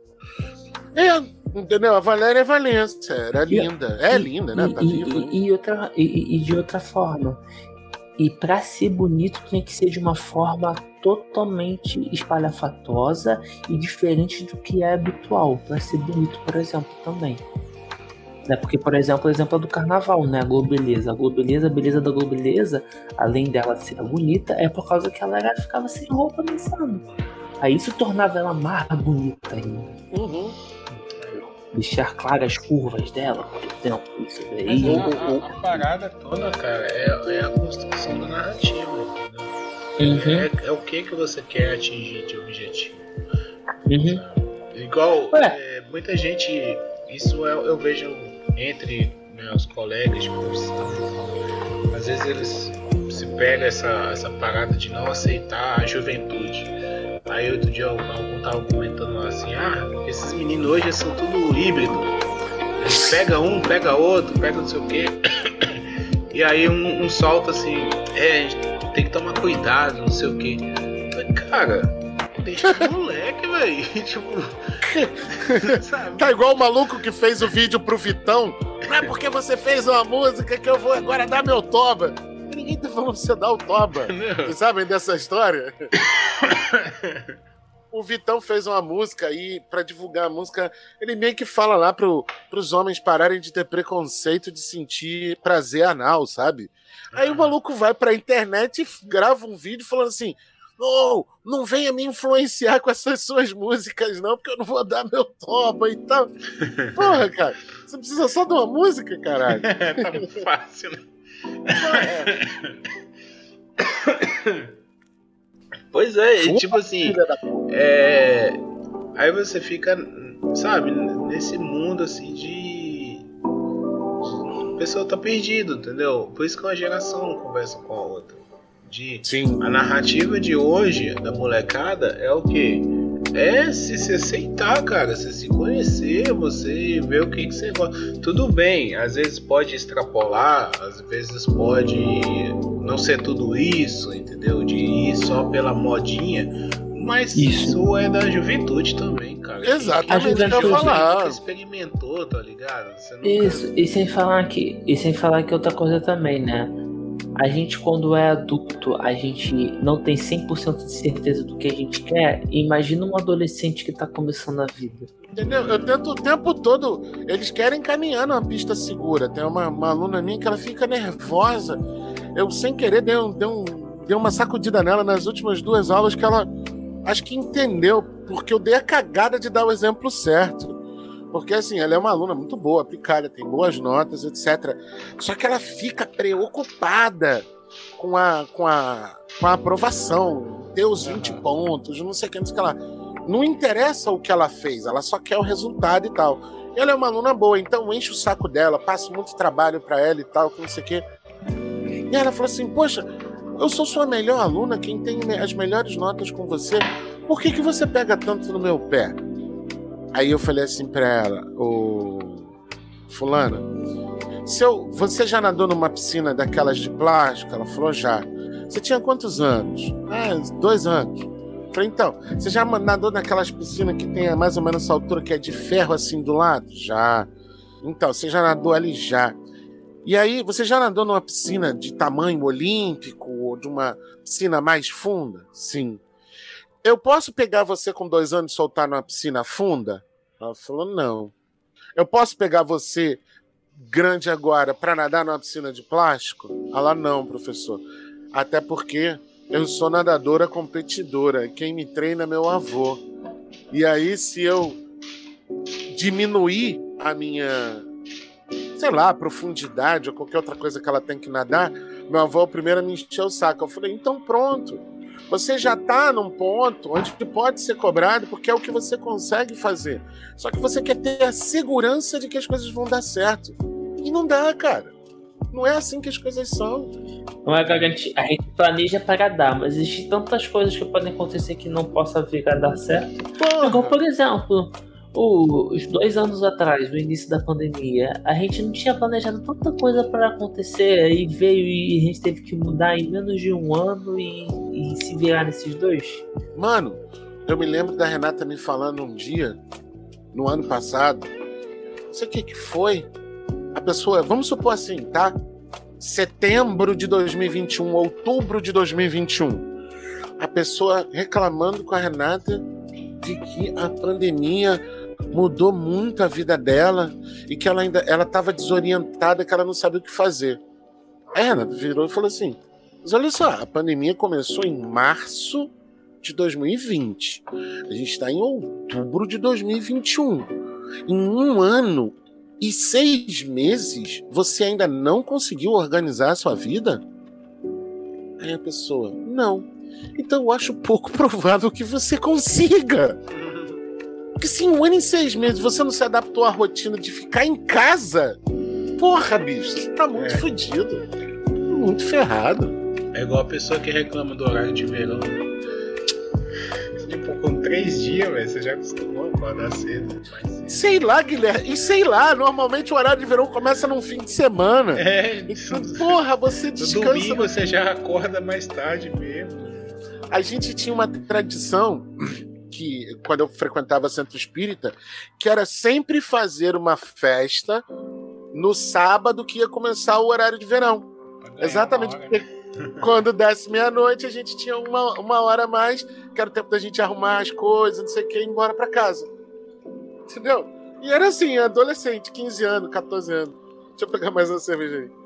É, entendeu? A Valéria Valença era
E-
linda. É
e-
linda, né?
E,
Tá viva.
e- e outra, e, e de outra forma. E pra ser bonito tinha que ser de uma forma totalmente espalhafatosa e diferente do que é habitual pra ser bonito, por exemplo, também. Né? Porque, por exemplo, o exemplo é do carnaval, né? A Globeleza. A Globeleza, a beleza da Globeleza, além dela ser bonita, é por causa que ela era, ficava sem roupa dançando. Aí isso tornava ela mais bonita ainda.
Uhum.
Deixar claras as curvas dela, por exemplo. Isso
Mas
daí.
a, a- a parada toda, cara, é, é a construção da narrativa?
Uhum,
É, é o que que você quer atingir de objetivo.
uhum.
Igual, é, muita gente, isso eu, eu vejo entre meus colegas de profissão, às vezes eles se pegam essa, essa parada de não aceitar a juventude. Aí outro dia algum tava comentando assim, ah, esses meninos hoje são tudo híbrido. Eles pega um, pega outro, pega não sei o quê. (coughs) E aí um, um solta assim, é, tem que tomar cuidado, não sei o quê. Cara, deixa o moleque, velho. (laughs) tipo. sabe?
Tá igual o maluco que fez o vídeo pro Vitão. Não é porque você fez uma música que eu vou agora dar meu toba. Ninguém tá falando pra você dar o toba. (laughs) Vocês sabem dessa história? (laughs) O Vitão fez uma música aí pra divulgar a música. Ele meio que fala lá pro, pros homens pararem de ter preconceito de sentir prazer anal, sabe? Aí o maluco vai pra internet e grava um vídeo falando assim: Não, não venha me influenciar com essas suas músicas, não, porque eu não vou dar meu toba e tal. Porra, cara, você precisa só de uma música, caralho. (laughs)
tá muito fácil, né? Pois é, e tipo assim, é, Aí você fica, sabe, nesse mundo assim de. A pessoa tá perdido, entendeu? Por isso que uma geração não conversa com a outra. De...
Sim.
A narrativa de hoje da molecada é o que? É se se aceitar, cara, você se conhecer, você ver o que, que você gosta. Tudo bem, às vezes pode extrapolar, às vezes pode não ser tudo isso, entendeu? De ir só pela modinha, mas
Isso.
isso, é da juventude também, cara.
Exatamente
o que eu ia
Quem
falar.
nunca experimentou, tá ligado? Você nunca-
Isso, e sem falar que, e sem falar que outra coisa também, né? A gente quando é adulto, a gente não tem 100% de certeza do que a gente quer. Imagina um adolescente que tá começando a vida.
Entendeu? Eu tento o tempo todo. Eles querem caminhar numa pista segura. Tem uma, uma aluna minha que ela fica nervosa. Eu, sem querer, dei, um, dei, um, dei uma sacudida nela nas últimas duas aulas que ela acho que entendeu, porque eu dei a cagada de dar o exemplo certo. Porque, assim, ela é uma aluna muito boa, aplicada, tem boas notas, etc. Só que ela fica preocupada com a, com a, com a aprovação, ter os 20 pontos, não sei o que, não sei o que lá. Não interessa o que ela fez, ela só quer o resultado e tal. Ela é uma aluna boa, então enche o saco dela, passa muito trabalho para ela e tal, que não sei o quê. E ela falou assim: Poxa, eu sou sua melhor aluna, quem tem as melhores notas com você, por que, que você pega tanto no meu pé? Aí eu falei assim pra ela: Ô, Fulana, se eu, você já nadou numa piscina daquelas de plástico? Ela falou: Já. Você tinha quantos anos? Ah, dois anos. Falei, então, você já nadou naquelas piscinas que tem mais ou menos essa altura que é de ferro assim do lado? Já. Então, você já nadou ali já. E aí, você já nadou numa piscina de tamanho olímpico ou de uma piscina mais funda? Sim. Eu posso pegar você com dois anos e soltar numa piscina funda? Ela falou, não. Eu posso pegar você grande agora para nadar numa piscina de plástico? Ela, não, professor. Até porque eu sou nadadora competidora. Quem me treina é meu avô. E aí, se eu diminuir a minha, sei lá, profundidade ou qualquer outra coisa que ela tem que nadar, meu avô é primeiro me encher o saco. Eu falei, então pronto. Você já está num ponto onde pode ser cobrado porque é o que você consegue fazer. Só que você quer ter a segurança de que as coisas vão dar certo. E não dá, cara. Não é assim que as coisas são.
Não é garantir. A gente planeja para dar, mas existem tantas coisas que podem acontecer que não possa vir a dar certo. Igual,
Porra.
por exemplo, os dois anos atrás, no início da pandemia, a gente não tinha planejado tanta coisa para acontecer, aí veio e a gente teve que mudar em menos de um ano e, e se virar nesses dois.
Mano, eu me lembro da Renata me falando um dia, no ano passado, não sei o que que foi. A pessoa, vamos supor assim, tá? Setembro de 2021, outubro de 2021. A pessoa reclamando com a Renata de que a pandemia mudou muito a vida dela e que ela ainda ela estava desorientada, que ela não sabia o que fazer. A Renata virou e falou assim: Mas olha só, a pandemia começou em março de 2020. A gente está em outubro de 2021. Em um ano e seis meses, você ainda não conseguiu organizar a sua vida? Aí a pessoa, não. Então eu acho pouco (laughs) provável que você consiga. Porque se em um ano e seis meses você não se adaptou à rotina de ficar em casa, porra, bicho, você tá muito
É.
fodido. Muito ferrado.
É igual a pessoa que reclama do horário de verão. Tipo, com três dias, velho, você já acostumou a acordar cedo.
Sei lá, Guilherme. E sei lá, normalmente o horário de verão começa num fim de semana.
É,
Então, (laughs) porra, você
no
descansa.
domingo você já acorda mais tarde mesmo.
A gente tinha uma tradição que, quando eu frequentava centro espírita, que era sempre fazer uma festa no sábado que ia começar o horário de verão.
Ganhar
Exatamente, porque (laughs) quando desse meia-noite a gente tinha uma, uma hora a mais, que era o tempo da gente arrumar as coisas, não sei o que, e ir embora pra casa. Entendeu? E era assim, adolescente, 15 anos, 14 anos. Deixa eu pegar mais uma cerveja aí.